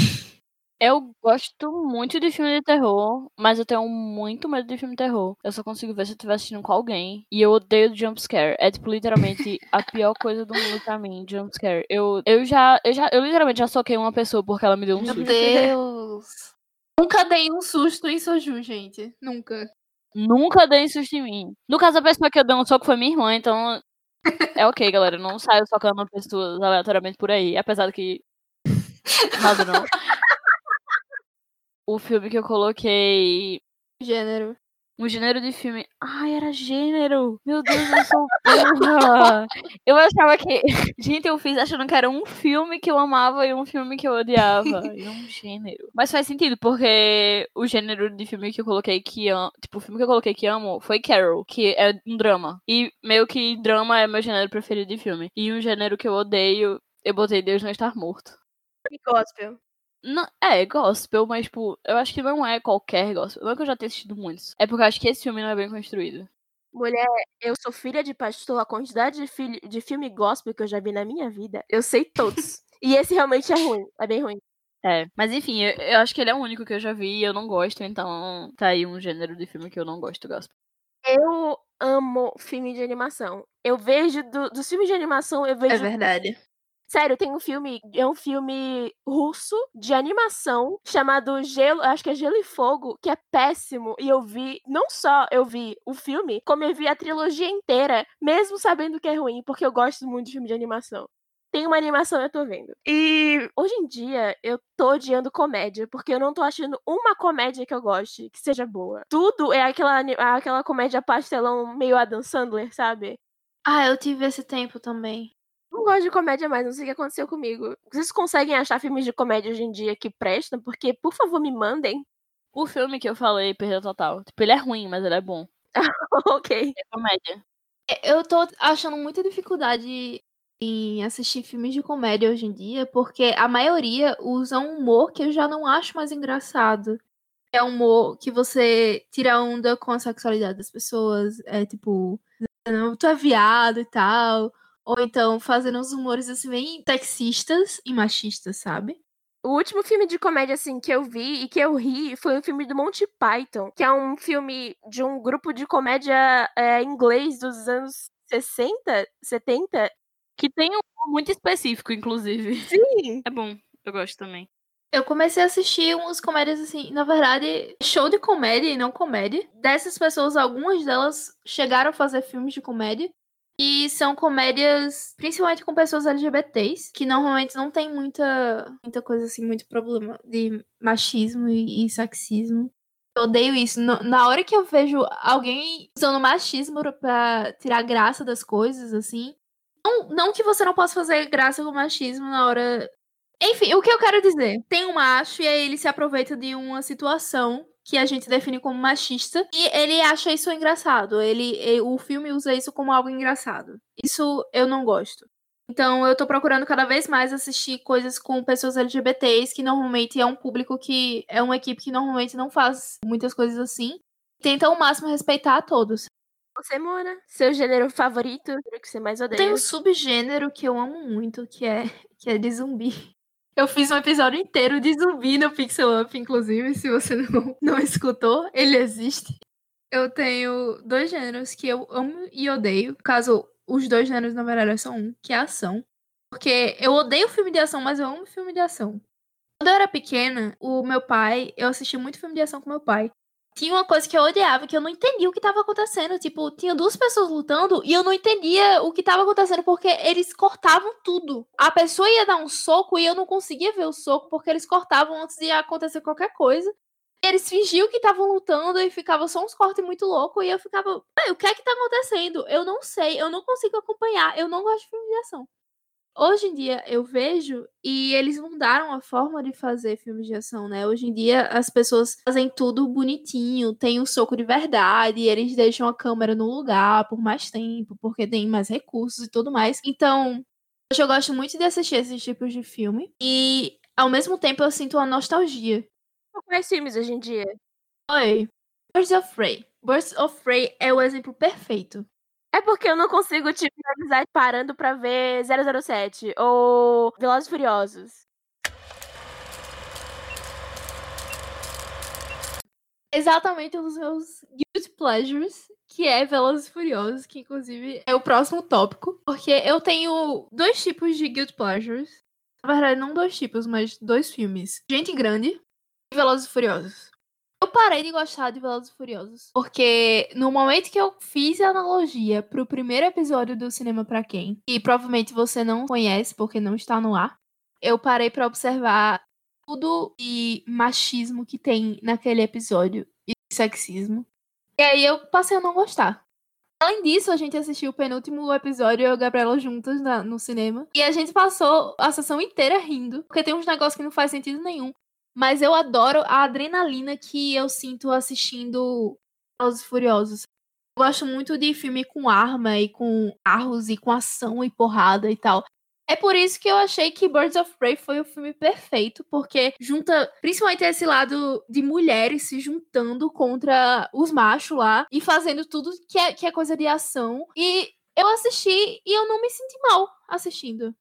Eu gosto muito de filme de terror, mas eu tenho muito medo de filme de terror. Eu só consigo ver se eu estiver assistindo com alguém. E eu odeio jumpscare. É, tipo, literalmente a pior coisa do mundo pra mim, jumpscare. Eu, eu já, eu já, eu literalmente já soquei uma pessoa porque ela me deu um Meu susto. Deus. Nunca dei um susto em Soju, gente. Nunca. Nunca dei susto em mim. No caso, a pessoa que eu dei um soco foi minha irmã, então. É ok, galera. Eu não saio socando pessoas aleatoriamente por aí. Apesar de que. Nada não. O filme que eu coloquei. Gênero. Um gênero de filme. Ai, era gênero! Meu Deus, eu sou burra! Eu achava que. Gente, eu fiz achando que era um filme que eu amava e um filme que eu odiava. E um gênero. Mas faz sentido, porque o gênero de filme que eu coloquei que amo. Tipo, o filme que eu coloquei que amo foi Carol, que é um drama. E meio que drama é meu gênero preferido de filme. E um gênero que eu odeio, eu botei Deus não estar morto. E gospel. Não, é, gospel, mas, tipo, eu acho que não é qualquer gospel. Não é que eu já tenha assistido muitos. É porque eu acho que esse filme não é bem construído. Mulher, eu sou filha de pastor, a quantidade de, filho, de filme gospel que eu já vi na minha vida, eu sei todos. e esse realmente é ruim, é bem ruim. É, mas enfim, eu, eu acho que ele é o único que eu já vi e eu não gosto, então tá aí um gênero de filme que eu não gosto, gospel. Eu amo filme de animação. Eu vejo do- dos filmes de animação, eu vejo É verdade. Sério, tem um filme, é um filme russo de animação chamado Gelo, acho que é Gelo e Fogo, que é péssimo. E eu vi, não só eu vi o filme, como eu vi a trilogia inteira, mesmo sabendo que é ruim, porque eu gosto muito de filme de animação. Tem uma animação eu tô vendo. E hoje em dia eu tô odiando comédia, porque eu não tô achando uma comédia que eu goste, que seja boa. Tudo é aquela, aquela comédia pastelão meio Adam Sandler, sabe? Ah, eu tive esse tempo também. Não gosto de comédia mais, não sei o que aconteceu comigo. Vocês conseguem achar filmes de comédia hoje em dia que prestam? Porque, por favor, me mandem. O filme que eu falei, Perda Total. Tipo, ele é ruim, mas ele é bom. ok. É comédia. É, Eu tô achando muita dificuldade em assistir filmes de comédia hoje em dia, porque a maioria usa um humor que eu já não acho mais engraçado. É um humor que você tira onda com a sexualidade das pessoas, é tipo, não, tu é viado e tal. Ou então fazendo uns humores assim bem sexistas e machistas, sabe? O último filme de comédia, assim, que eu vi e que eu ri foi o filme do Monty Python, que é um filme de um grupo de comédia é, inglês dos anos 60, 70. Que tem um muito específico, inclusive. Sim! É bom. Eu gosto também. Eu comecei a assistir umas comédias assim, na verdade, show de comédia e não comédia. Dessas pessoas, algumas delas chegaram a fazer filmes de comédia. E são comédias, principalmente com pessoas LGBTs, que normalmente não tem muita, muita coisa assim, muito problema de machismo e, e sexismo. Eu odeio isso. No- na hora que eu vejo alguém usando machismo pra tirar graça das coisas, assim. Não, não que você não possa fazer graça com machismo na hora enfim, o que eu quero dizer? Tem um macho e aí ele se aproveita de uma situação que a gente define como machista e ele acha isso engraçado. Ele, e- o filme usa isso como algo engraçado. Isso eu não gosto. Então eu tô procurando cada vez mais assistir coisas com pessoas LGBTs, que normalmente é um público que é uma equipe que normalmente não faz muitas coisas assim. Tenta ao máximo respeitar a todos. Você, Mona, seu gênero favorito, o que você mais odeia? Tem um subgênero que eu amo muito, que é que é de zumbi. Eu fiz um episódio inteiro de zumbi no Pixel Up, inclusive, se você não, não escutou, ele existe. Eu tenho dois gêneros que eu amo e odeio. Caso os dois gêneros, na verdade, são um, que é ação. Porque eu odeio filme de ação, mas eu amo filme de ação. Quando eu era pequena, o meu pai, eu assisti muito filme de ação com meu pai. Tinha uma coisa que eu odiava, que eu não entendia o que estava acontecendo. Tipo, tinha duas pessoas lutando e eu não entendia o que estava acontecendo porque eles cortavam tudo. A pessoa ia dar um soco e eu não conseguia ver o soco porque eles cortavam antes de acontecer qualquer coisa. Eles fingiam que estavam lutando e ficava só uns cortes muito loucos e eu ficava, o que é que tá acontecendo? Eu não sei, eu não consigo acompanhar, eu não gosto de filme de ação. Hoje em dia eu vejo e eles mudaram a forma de fazer filmes de ação, né? Hoje em dia as pessoas fazem tudo bonitinho, tem um soco de verdade, eles deixam a câmera no lugar por mais tempo, porque tem mais recursos e tudo mais. Então, hoje eu gosto muito de assistir esses tipos de filme e ao mesmo tempo eu sinto uma nostalgia Quais filmes hoje em dia? Oi. Birds of Prey. Birds of Prey é o exemplo perfeito. É porque eu não consigo te tipo, finalizar parando pra ver 007 ou Velozes Furiosos. Exatamente um dos meus guilty pleasures, que é Velozes Furiosos, que inclusive é o próximo tópico, porque eu tenho dois tipos de guilty pleasures. Na verdade, não dois tipos, mas dois filmes. Gente Grande, Velozes e Furiosos. Eu parei de gostar de Velozes e Furiosos. Porque no momento que eu fiz a analogia pro primeiro episódio do Cinema para Quem, e provavelmente você não conhece porque não está no ar, eu parei para observar tudo de machismo que tem naquele episódio e sexismo. E aí eu passei a não gostar. Além disso, a gente assistiu o penúltimo episódio, eu e a Gabriela juntas na, no cinema. E a gente passou a sessão inteira rindo, porque tem uns negócios que não faz sentido nenhum. Mas eu adoro a adrenalina que eu sinto assistindo Os Furiosos. Eu gosto muito de filme com arma e com carros e com ação e porrada e tal. É por isso que eu achei que Birds of Prey foi o filme perfeito, porque junta principalmente esse lado de mulheres se juntando contra os machos lá e fazendo tudo que é, que é coisa de ação. E eu assisti e eu não me senti mal assistindo.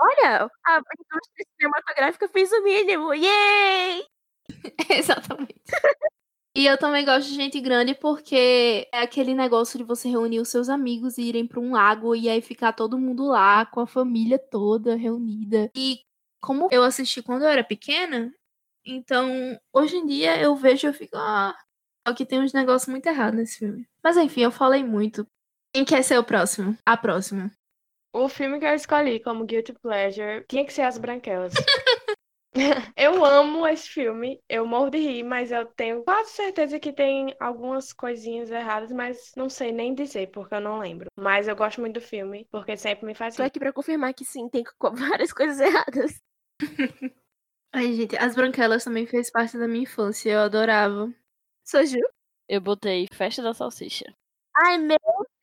Olha, a indústria cinematográfica fez o mínimo. Yay! Exatamente. E eu também gosto de gente grande porque é aquele negócio de você reunir os seus amigos e irem para um lago e aí ficar todo mundo lá com a família toda reunida. E como eu assisti quando eu era pequena, então hoje em dia eu vejo e eu fico, ah, que tem uns negócios muito errados nesse filme. Mas enfim, eu falei muito. Quem quer ser o próximo? A próxima. O filme que eu escolhi como Guilty Pleasure tinha que ser As Branquelas. eu amo esse filme, eu morro de rir, mas eu tenho quase certeza que tem algumas coisinhas erradas, mas não sei nem dizer, porque eu não lembro. Mas eu gosto muito do filme, porque sempre me faz. Tô aqui pra confirmar que sim, tem várias coisas erradas. Ai, gente, As Branquelas também fez parte da minha infância, eu adorava. Soju? Eu botei Festa da Salsicha. Ai, meu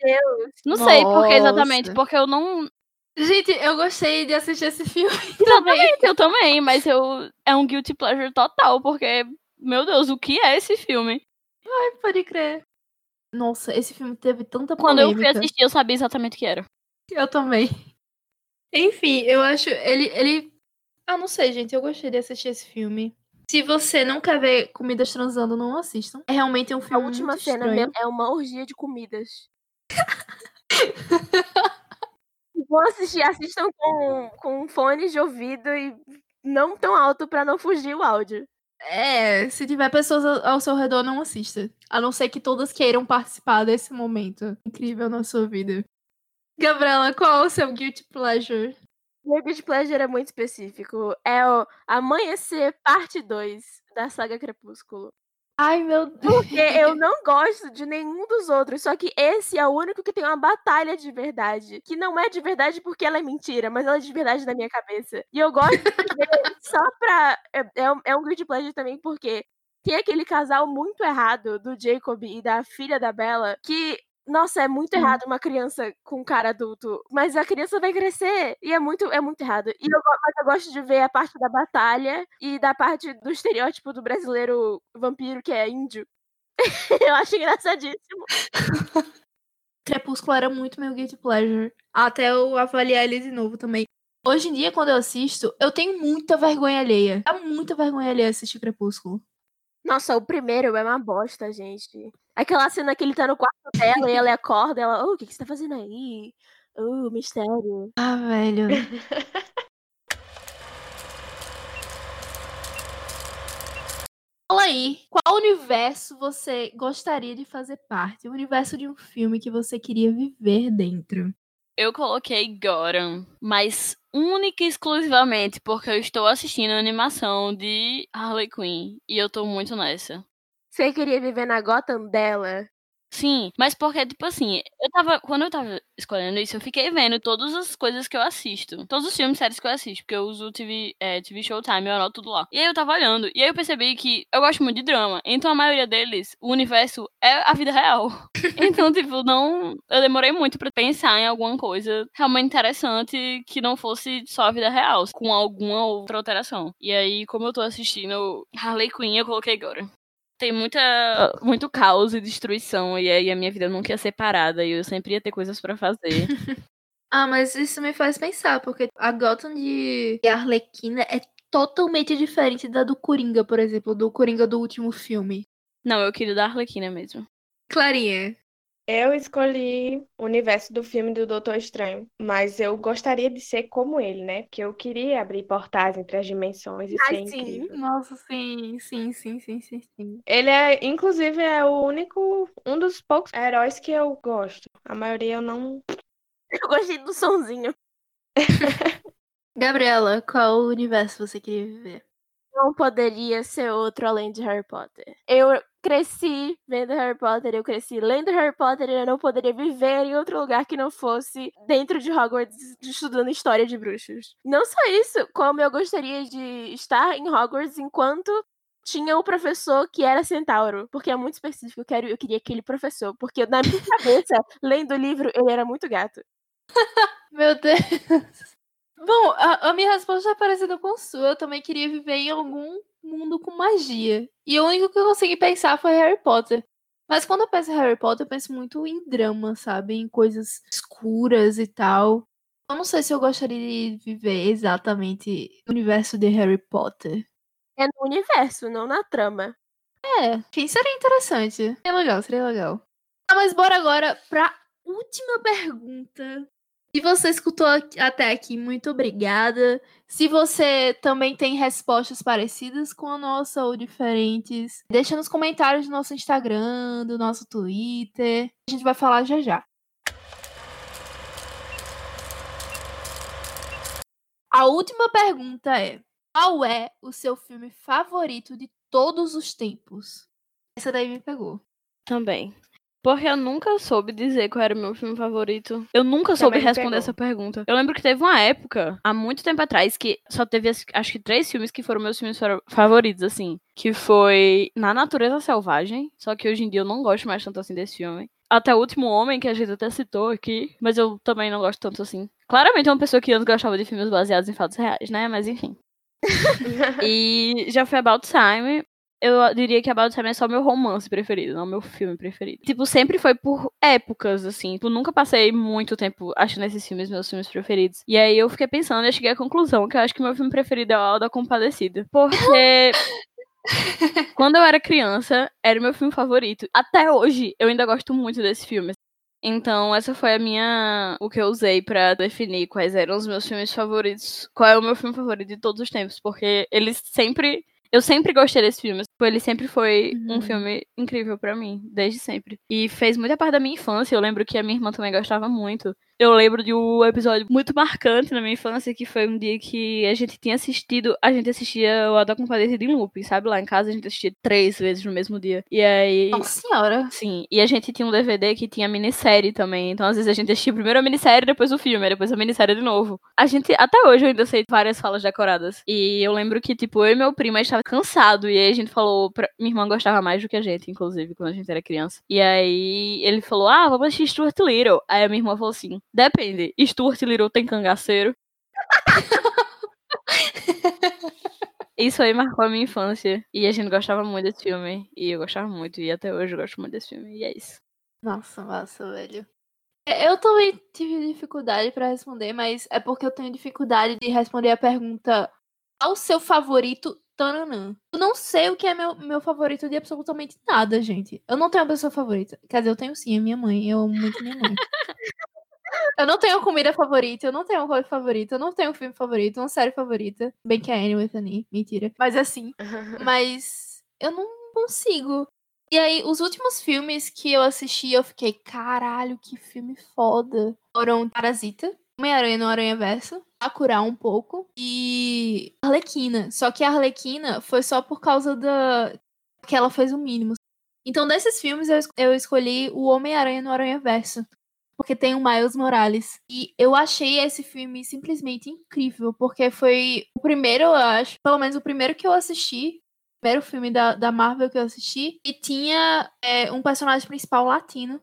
Deus. Não sei porque exatamente, porque eu não. Gente, eu gostei de assistir esse filme. Exatamente, eu também, mas eu é um guilty pleasure total, porque, meu Deus, o que é esse filme? Ai, pode crer. Nossa, esse filme teve tanta polêmica. Quando eu fui assistir, eu sabia exatamente o que era. Eu também. Enfim, eu acho. Ele. ele... Ah, não sei, gente. Eu gostei de assistir esse filme. Se você não quer ver comidas transando, não assistam. É realmente um filme. A última muito cena estranho. é uma orgia de comidas. Vão assistir, assistam com, com fones de ouvido e não tão alto para não fugir o áudio. É, se tiver pessoas ao seu redor, não assista. A não ser que todas queiram participar desse momento incrível na sua vida. Gabriela, qual é o seu guilty pleasure? Meu guilty pleasure é muito específico. É o Amanhecer Parte 2 da saga Crepúsculo. Ai, meu Deus. Porque eu não gosto de nenhum dos outros. Só que esse é o único que tem uma batalha de verdade. Que não é de verdade porque ela é mentira, mas ela é de verdade na minha cabeça. E eu gosto de ver só pra. É, é, é um guilty pleasure também porque tem aquele casal muito errado do Jacob e da filha da Bella que nossa, é muito errado uma criança com cara adulto, mas a criança vai crescer e é muito, é muito errado. E eu, mas eu gosto de ver a parte da batalha e da parte do estereótipo do brasileiro vampiro que é índio. eu acho engraçadíssimo. Crepúsculo era muito meu guilty pleasure. Até eu avaliar ele de novo também. Hoje em dia, quando eu assisto, eu tenho muita vergonha alheia. Dá muita vergonha alheia assistir Crepúsculo. Nossa, o primeiro é uma bosta, gente. Aquela cena que ele tá no quarto dela e ela acorda, ela, oh, o que, que você tá fazendo aí? Oh, mistério. Ah, velho. Fala aí, qual universo você gostaria de fazer parte? O universo de um filme que você queria viver dentro. Eu coloquei Gotham, mas única e exclusivamente porque eu estou assistindo a animação de Harley Quinn e eu tô muito nessa. Você queria viver na Gotham dela? Sim, mas porque, tipo assim, eu tava. Quando eu tava escolhendo isso, eu fiquei vendo todas as coisas que eu assisto. Todos os filmes e séries que eu assisto. Porque eu uso TV, é, TV Showtime, eu anoto tudo lá. E aí eu tava olhando. E aí eu percebi que eu gosto muito de drama. Então a maioria deles, o universo é a vida real. então, tipo, não. Eu demorei muito pra pensar em alguma coisa realmente interessante que não fosse só a vida real, com alguma outra alteração. E aí, como eu tô assistindo Harley Quinn, eu coloquei agora tem muita, muito caos e destruição, e aí a minha vida nunca ia ser parada, e eu sempre ia ter coisas para fazer. ah, mas isso me faz pensar, porque a Gotham de Arlequina é totalmente diferente da do Coringa, por exemplo, do Coringa do último filme. Não, eu queria da Arlequina mesmo. Clarinha, eu escolhi o universo do filme do Doutor Estranho, mas eu gostaria de ser como ele, né? Porque eu queria abrir portais entre as dimensões e Ai, ser sim. incrível. Nossa, sim, sim, sim, sim, sim, sim. Ele é, inclusive, é o único, um dos poucos heróis que eu gosto. A maioria eu não. Eu gostei do sonzinho. Gabriela, qual universo você queria viver? Não poderia ser outro além de Harry Potter. Eu cresci vendo Harry Potter, eu cresci lendo Harry Potter eu não poderia viver em outro lugar que não fosse dentro de Hogwarts estudando história de bruxos. Não só isso, como eu gostaria de estar em Hogwarts enquanto tinha um professor que era centauro, porque é muito específico, eu, quero, eu queria aquele professor, porque na minha cabeça, lendo o livro, ele era muito gato. Meu Deus. Bom, a, a, minha resposta é parecida com a sua. Eu também queria viver em algum mundo com magia. E o único que eu consegui pensar foi Harry Potter. Mas quando eu penso em Harry Potter, eu penso muito em drama, sabe? Em coisas escuras e tal. Eu não sei se eu gostaria de viver exatamente no universo de Harry Potter. É no universo, não na trama. É, enfim, seria interessante. Seria legal, seria legal. Ah, mas bora agora pra última pergunta se você escutou até aqui, muito obrigada. Se você também tem respostas parecidas com a nossa ou diferentes, deixa nos comentários do nosso Instagram, do nosso Twitter. A gente vai falar já já. A última pergunta é: qual é o seu filme favorito de todos os tempos? Essa daí me pegou. Também. Porque eu nunca soube dizer qual era o meu filme favorito. Eu nunca soube responder essa pergunta. Eu lembro que teve uma época, há muito tempo atrás, que só teve acho que três filmes que foram meus filmes favoritos, assim. Que foi Na Natureza Selvagem. Só que hoje em dia eu não gosto mais tanto assim desse filme. Até o Último Homem, que a gente até citou aqui. Mas eu também não gosto tanto assim. Claramente é uma pessoa que antes gostava de filmes baseados em fatos reais, né? Mas enfim. e já foi About Time eu diria que About Time é só meu romance preferido, não meu filme preferido. Tipo, sempre foi por épocas, assim. Tipo, nunca passei muito tempo achando esses filmes meus filmes preferidos. E aí eu fiquei pensando e cheguei à conclusão que eu acho que meu filme preferido é o Alda Compadecida. Porque. Quando eu era criança, era o meu filme favorito. Até hoje, eu ainda gosto muito desse filme. Então, essa foi a minha. O que eu usei para definir quais eram os meus filmes favoritos. Qual é o meu filme favorito de todos os tempos. Porque eles sempre eu sempre gostei desse filme. Tipo, ele sempre foi uhum. um filme incrível para mim, desde sempre. E fez muita parte da minha infância. Eu lembro que a minha irmã também gostava muito. Eu lembro de um episódio muito marcante na minha infância, que foi um dia que a gente tinha assistido, a gente assistia o Ada Compadecida em loop, sabe? Lá em casa a gente assistia três vezes no mesmo dia. E aí... Nossa senhora! Sim, e a gente tinha um DVD que tinha minissérie também, então às vezes a gente assistia primeiro a minissérie, depois o filme, depois a minissérie de novo. A gente, até hoje eu ainda sei várias falas decoradas. E eu lembro que, tipo, eu e meu primo, a gente tava cansado, e aí a gente falou, pra... minha irmã gostava mais do que a gente, inclusive, quando a gente era criança. E aí ele falou, ah, vamos assistir Stuart Little. Aí a minha irmã falou assim, Depende. Stuart Little tem cangaceiro. Isso aí marcou a minha infância. E a gente gostava muito desse filme. E eu gostava muito. E até hoje eu gosto muito desse filme. E é isso. Nossa, massa, velho. Eu também tive dificuldade pra responder, mas é porque eu tenho dificuldade de responder a pergunta qual o seu favorito Tananã. Eu não sei o que é meu, meu favorito de absolutamente nada, gente. Eu não tenho uma pessoa favorita. Quer dizer, eu tenho sim, a minha mãe. Eu amo muito minha mãe. eu não tenho comida favorita, eu não tenho cor favorita, eu não tenho filme favorito, uma série favorita. Bem que é Annie with Annie. Mentira. Mas assim. mas eu não consigo. E aí, os últimos filmes que eu assisti, eu fiquei, caralho, que filme foda. Foram Parasita, Homem-Aranha no Aranha Verso, curar um pouco, e Arlequina. Só que a Arlequina foi só por causa da. que ela fez o mínimo. Então, desses filmes, eu, eu escolhi o Homem-Aranha no Aranha Verso. Porque tem o Miles Morales. E eu achei esse filme simplesmente incrível. Porque foi o primeiro, eu acho. Pelo menos o primeiro que eu assisti primeiro filme da, da Marvel que eu assisti, e tinha é, um personagem principal latino.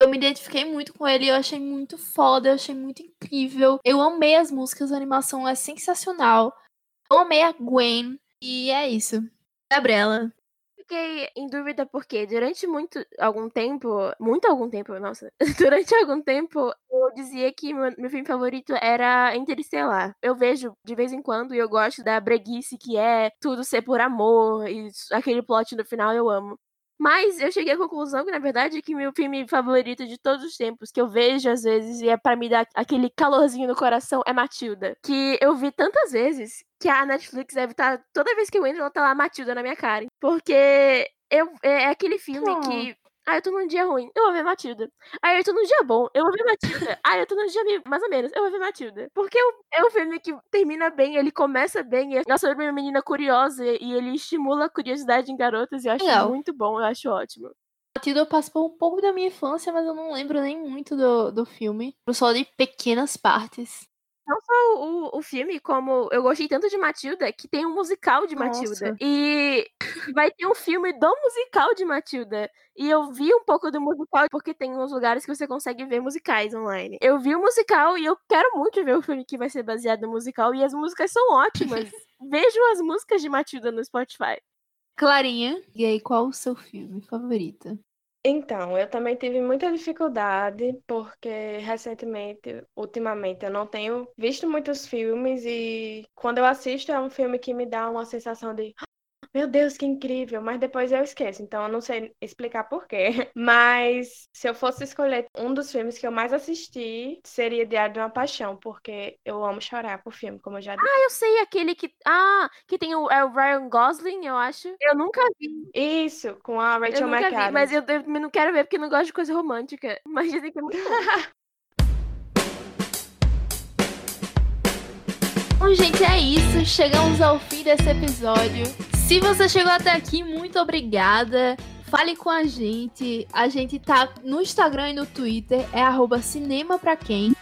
Eu me identifiquei muito com ele, eu achei muito foda, eu achei muito incrível. Eu amei as músicas, a animação é sensacional. Eu amei a Gwen, e é isso. Gabriela, fiquei em dúvida porque durante muito algum tempo, muito algum tempo, nossa, durante algum tempo eu dizia que meu, meu filme favorito era Interestelar. Eu vejo de vez em quando e eu gosto da breguice que é tudo ser por amor e aquele plot no final eu amo. Mas eu cheguei à conclusão que, na verdade, que meu filme favorito de todos os tempos, que eu vejo às vezes e é para me dar aquele calorzinho no coração, é Matilda. Que eu vi tantas vezes que a Netflix deve estar. Tá, toda vez que eu entro, ela tá lá Matilda na minha cara. Porque eu, é, é aquele filme oh. que ah, eu tô num dia ruim, eu vou ver Matilda. Aí eu tô num dia bom, eu vou ver Matilda. Ah, eu tô num dia mais ou menos, eu vou ver Matilda. Porque é um filme que termina bem, ele começa bem, é sobre uma menina curiosa e ele estimula a curiosidade em garotas e eu acho Legal. muito bom, eu acho ótimo. Matilda passou um pouco da minha infância, mas eu não lembro nem muito do, do filme. Só de pequenas partes não só o, o filme, como eu gostei tanto de Matilda, que tem um musical de Matilda. Nossa. E vai ter um filme do musical de Matilda. E eu vi um pouco do musical, porque tem uns lugares que você consegue ver musicais online. Eu vi o musical e eu quero muito ver o filme que vai ser baseado no musical. E as músicas são ótimas. Vejam as músicas de Matilda no Spotify. Clarinha, e aí, qual o seu filme favorito? Então, eu também tive muita dificuldade, porque recentemente, ultimamente, eu não tenho visto muitos filmes e quando eu assisto é um filme que me dá uma sensação de meu Deus, que incrível, mas depois eu esqueço, então eu não sei explicar por quê. Mas se eu fosse escolher um dos filmes que eu mais assisti, seria Diário de uma Paixão, porque eu amo chorar por filme, como eu já disse. Ah, eu sei, aquele que. Ah, que tem o, é o Ryan Gosling, eu acho. Eu nunca vi. Isso, com a Rachel eu McAdams. Vi, mas eu, eu não quero ver porque eu não gosto de coisa romântica. Mas dizem que é muito bom. Bom, gente, é isso. Chegamos ao fim desse episódio. Se você chegou até aqui, muito obrigada. Fale com a gente. A gente tá no Instagram e no Twitter, é arroba cinema pra quem.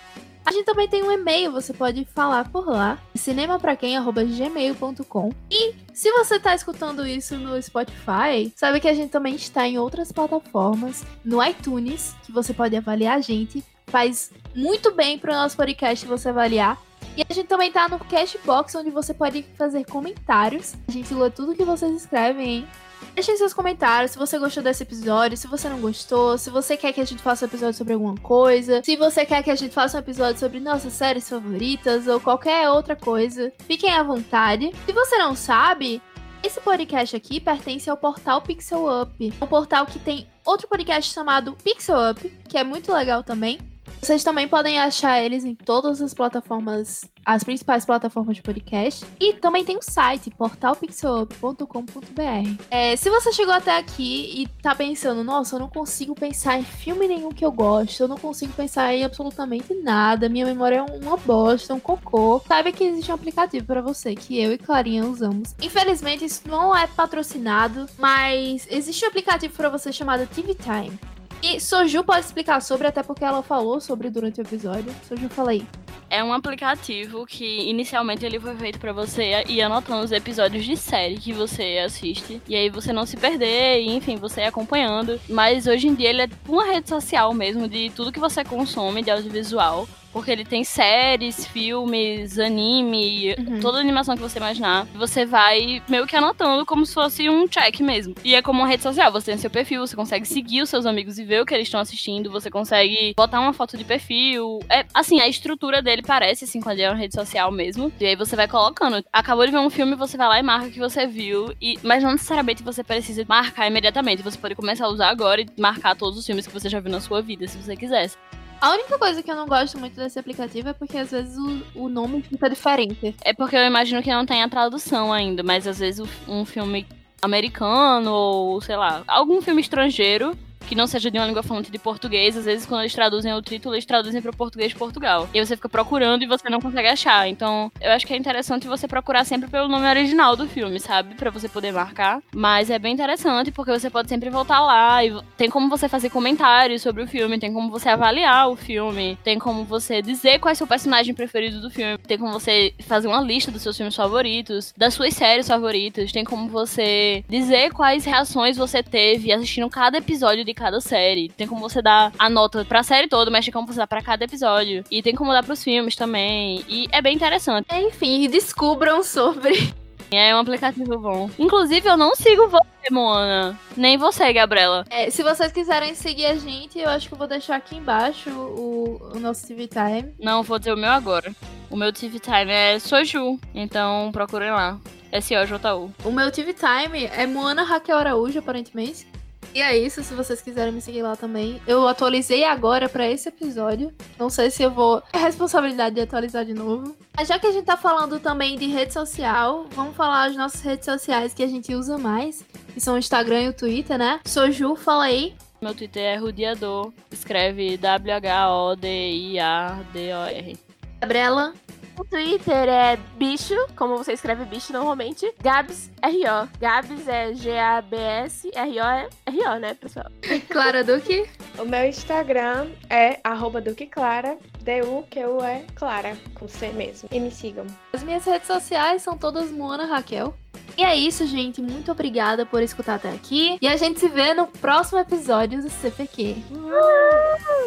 A gente também tem um e-mail, você pode falar por lá, cinemapraquem.gmail.com. E se você tá escutando isso no Spotify, sabe que a gente também está em outras plataformas, no iTunes, que você pode avaliar a gente. Faz muito bem para o nosso podcast você avaliar. E a gente também tá no Cashbox, onde você pode fazer comentários. A gente lê tudo que vocês escrevem, hein? Deixem seus comentários se você gostou desse episódio, se você não gostou, se você quer que a gente faça um episódio sobre alguma coisa, se você quer que a gente faça um episódio sobre nossas séries favoritas ou qualquer outra coisa. Fiquem à vontade. Se você não sabe, esse podcast aqui pertence ao portal Pixel Up, um portal que tem outro podcast chamado Pixel Up, que é muito legal também. Vocês também podem achar eles em todas as plataformas, as principais plataformas de podcast. E também tem o site, portalpixelup.com.br. É, se você chegou até aqui e tá pensando, nossa, eu não consigo pensar em filme nenhum que eu gosto, eu não consigo pensar em absolutamente nada, minha memória é uma bosta, um cocô, saiba que existe um aplicativo para você, que eu e Clarinha usamos. Infelizmente, isso não é patrocinado, mas existe um aplicativo para você chamado TV Time. E Soju pode explicar sobre, até porque ela falou sobre durante o episódio. Soju, fala aí. É um aplicativo que inicialmente ele foi feito para você ir anotando os episódios de série que você assiste. E aí você não se perder, enfim, você ir acompanhando. Mas hoje em dia ele é uma rede social mesmo de tudo que você consome de audiovisual. Porque ele tem séries, filmes, anime, Uhum. toda animação que você imaginar. Você vai meio que anotando como se fosse um check mesmo. E é como uma rede social. Você tem seu perfil, você consegue seguir os seus amigos e ver o que eles estão assistindo. Você consegue botar uma foto de perfil. É assim, a estrutura dele parece assim quando ele é uma rede social mesmo. E aí você vai colocando. Acabou de ver um filme, você vai lá e marca que você viu. E, mas não necessariamente você precisa marcar imediatamente. Você pode começar a usar agora e marcar todos os filmes que você já viu na sua vida, se você quisesse. A única coisa que eu não gosto muito desse aplicativo é porque às vezes o, o nome fica diferente. É porque eu imagino que não tem a tradução ainda, mas às vezes um filme americano ou, sei lá, algum filme estrangeiro que não seja de uma língua falante de português, às vezes quando eles traduzem o título, eles traduzem para o português de Portugal. E você fica procurando e você não consegue achar. Então, eu acho que é interessante você procurar sempre pelo nome original do filme, sabe? Pra você poder marcar. Mas é bem interessante porque você pode sempre voltar lá e tem como você fazer comentários sobre o filme, tem como você avaliar o filme, tem como você dizer qual é seu personagem preferido do filme, tem como você fazer uma lista dos seus filmes favoritos, das suas séries favoritas, tem como você dizer quais reações você teve assistindo cada episódio de cada série, tem como você dar a nota pra série toda, mas tem como você dar pra cada episódio, e tem como dar pros filmes também, e é bem interessante. Enfim, descubram sobre. É um aplicativo bom. Inclusive, eu não sigo você, Moana, nem você, Gabriela. É, se vocês quiserem seguir a gente, eu acho que eu vou deixar aqui embaixo o, o nosso TV Time. Não, vou dizer o meu agora. O meu TV Time é Soju, então procurem lá. S-O-J-U. O meu TV Time é Moana Raquel Araújo, aparentemente. E é isso, se vocês quiserem me seguir lá também. Eu atualizei agora pra esse episódio. Não sei se eu vou. É responsabilidade de atualizar de novo. Mas já que a gente tá falando também de rede social, vamos falar as nossas redes sociais que a gente usa mais, que são o Instagram e o Twitter, né? Soju, fala aí. Meu Twitter é Rudiador. Escreve W-H-O-D-I-A-D-O-R. Gabriela. O Twitter é bicho, como você escreve bicho normalmente. Gabs R-O. Gabs é G-A-B-S. R-O é R-O, né, pessoal? Clara Duque. O meu Instagram é arroba Duque Clara, D-U-Q-U-E Clara, com C mesmo. E me sigam. As minhas redes sociais são todas Moana Raquel. E é isso, gente. Muito obrigada por escutar até aqui. E a gente se vê no próximo episódio do CPQ.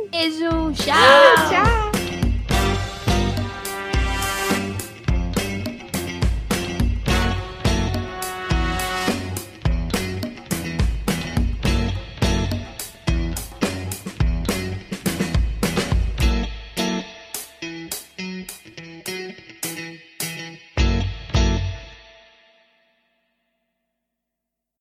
Beijo, tchau! Tchau!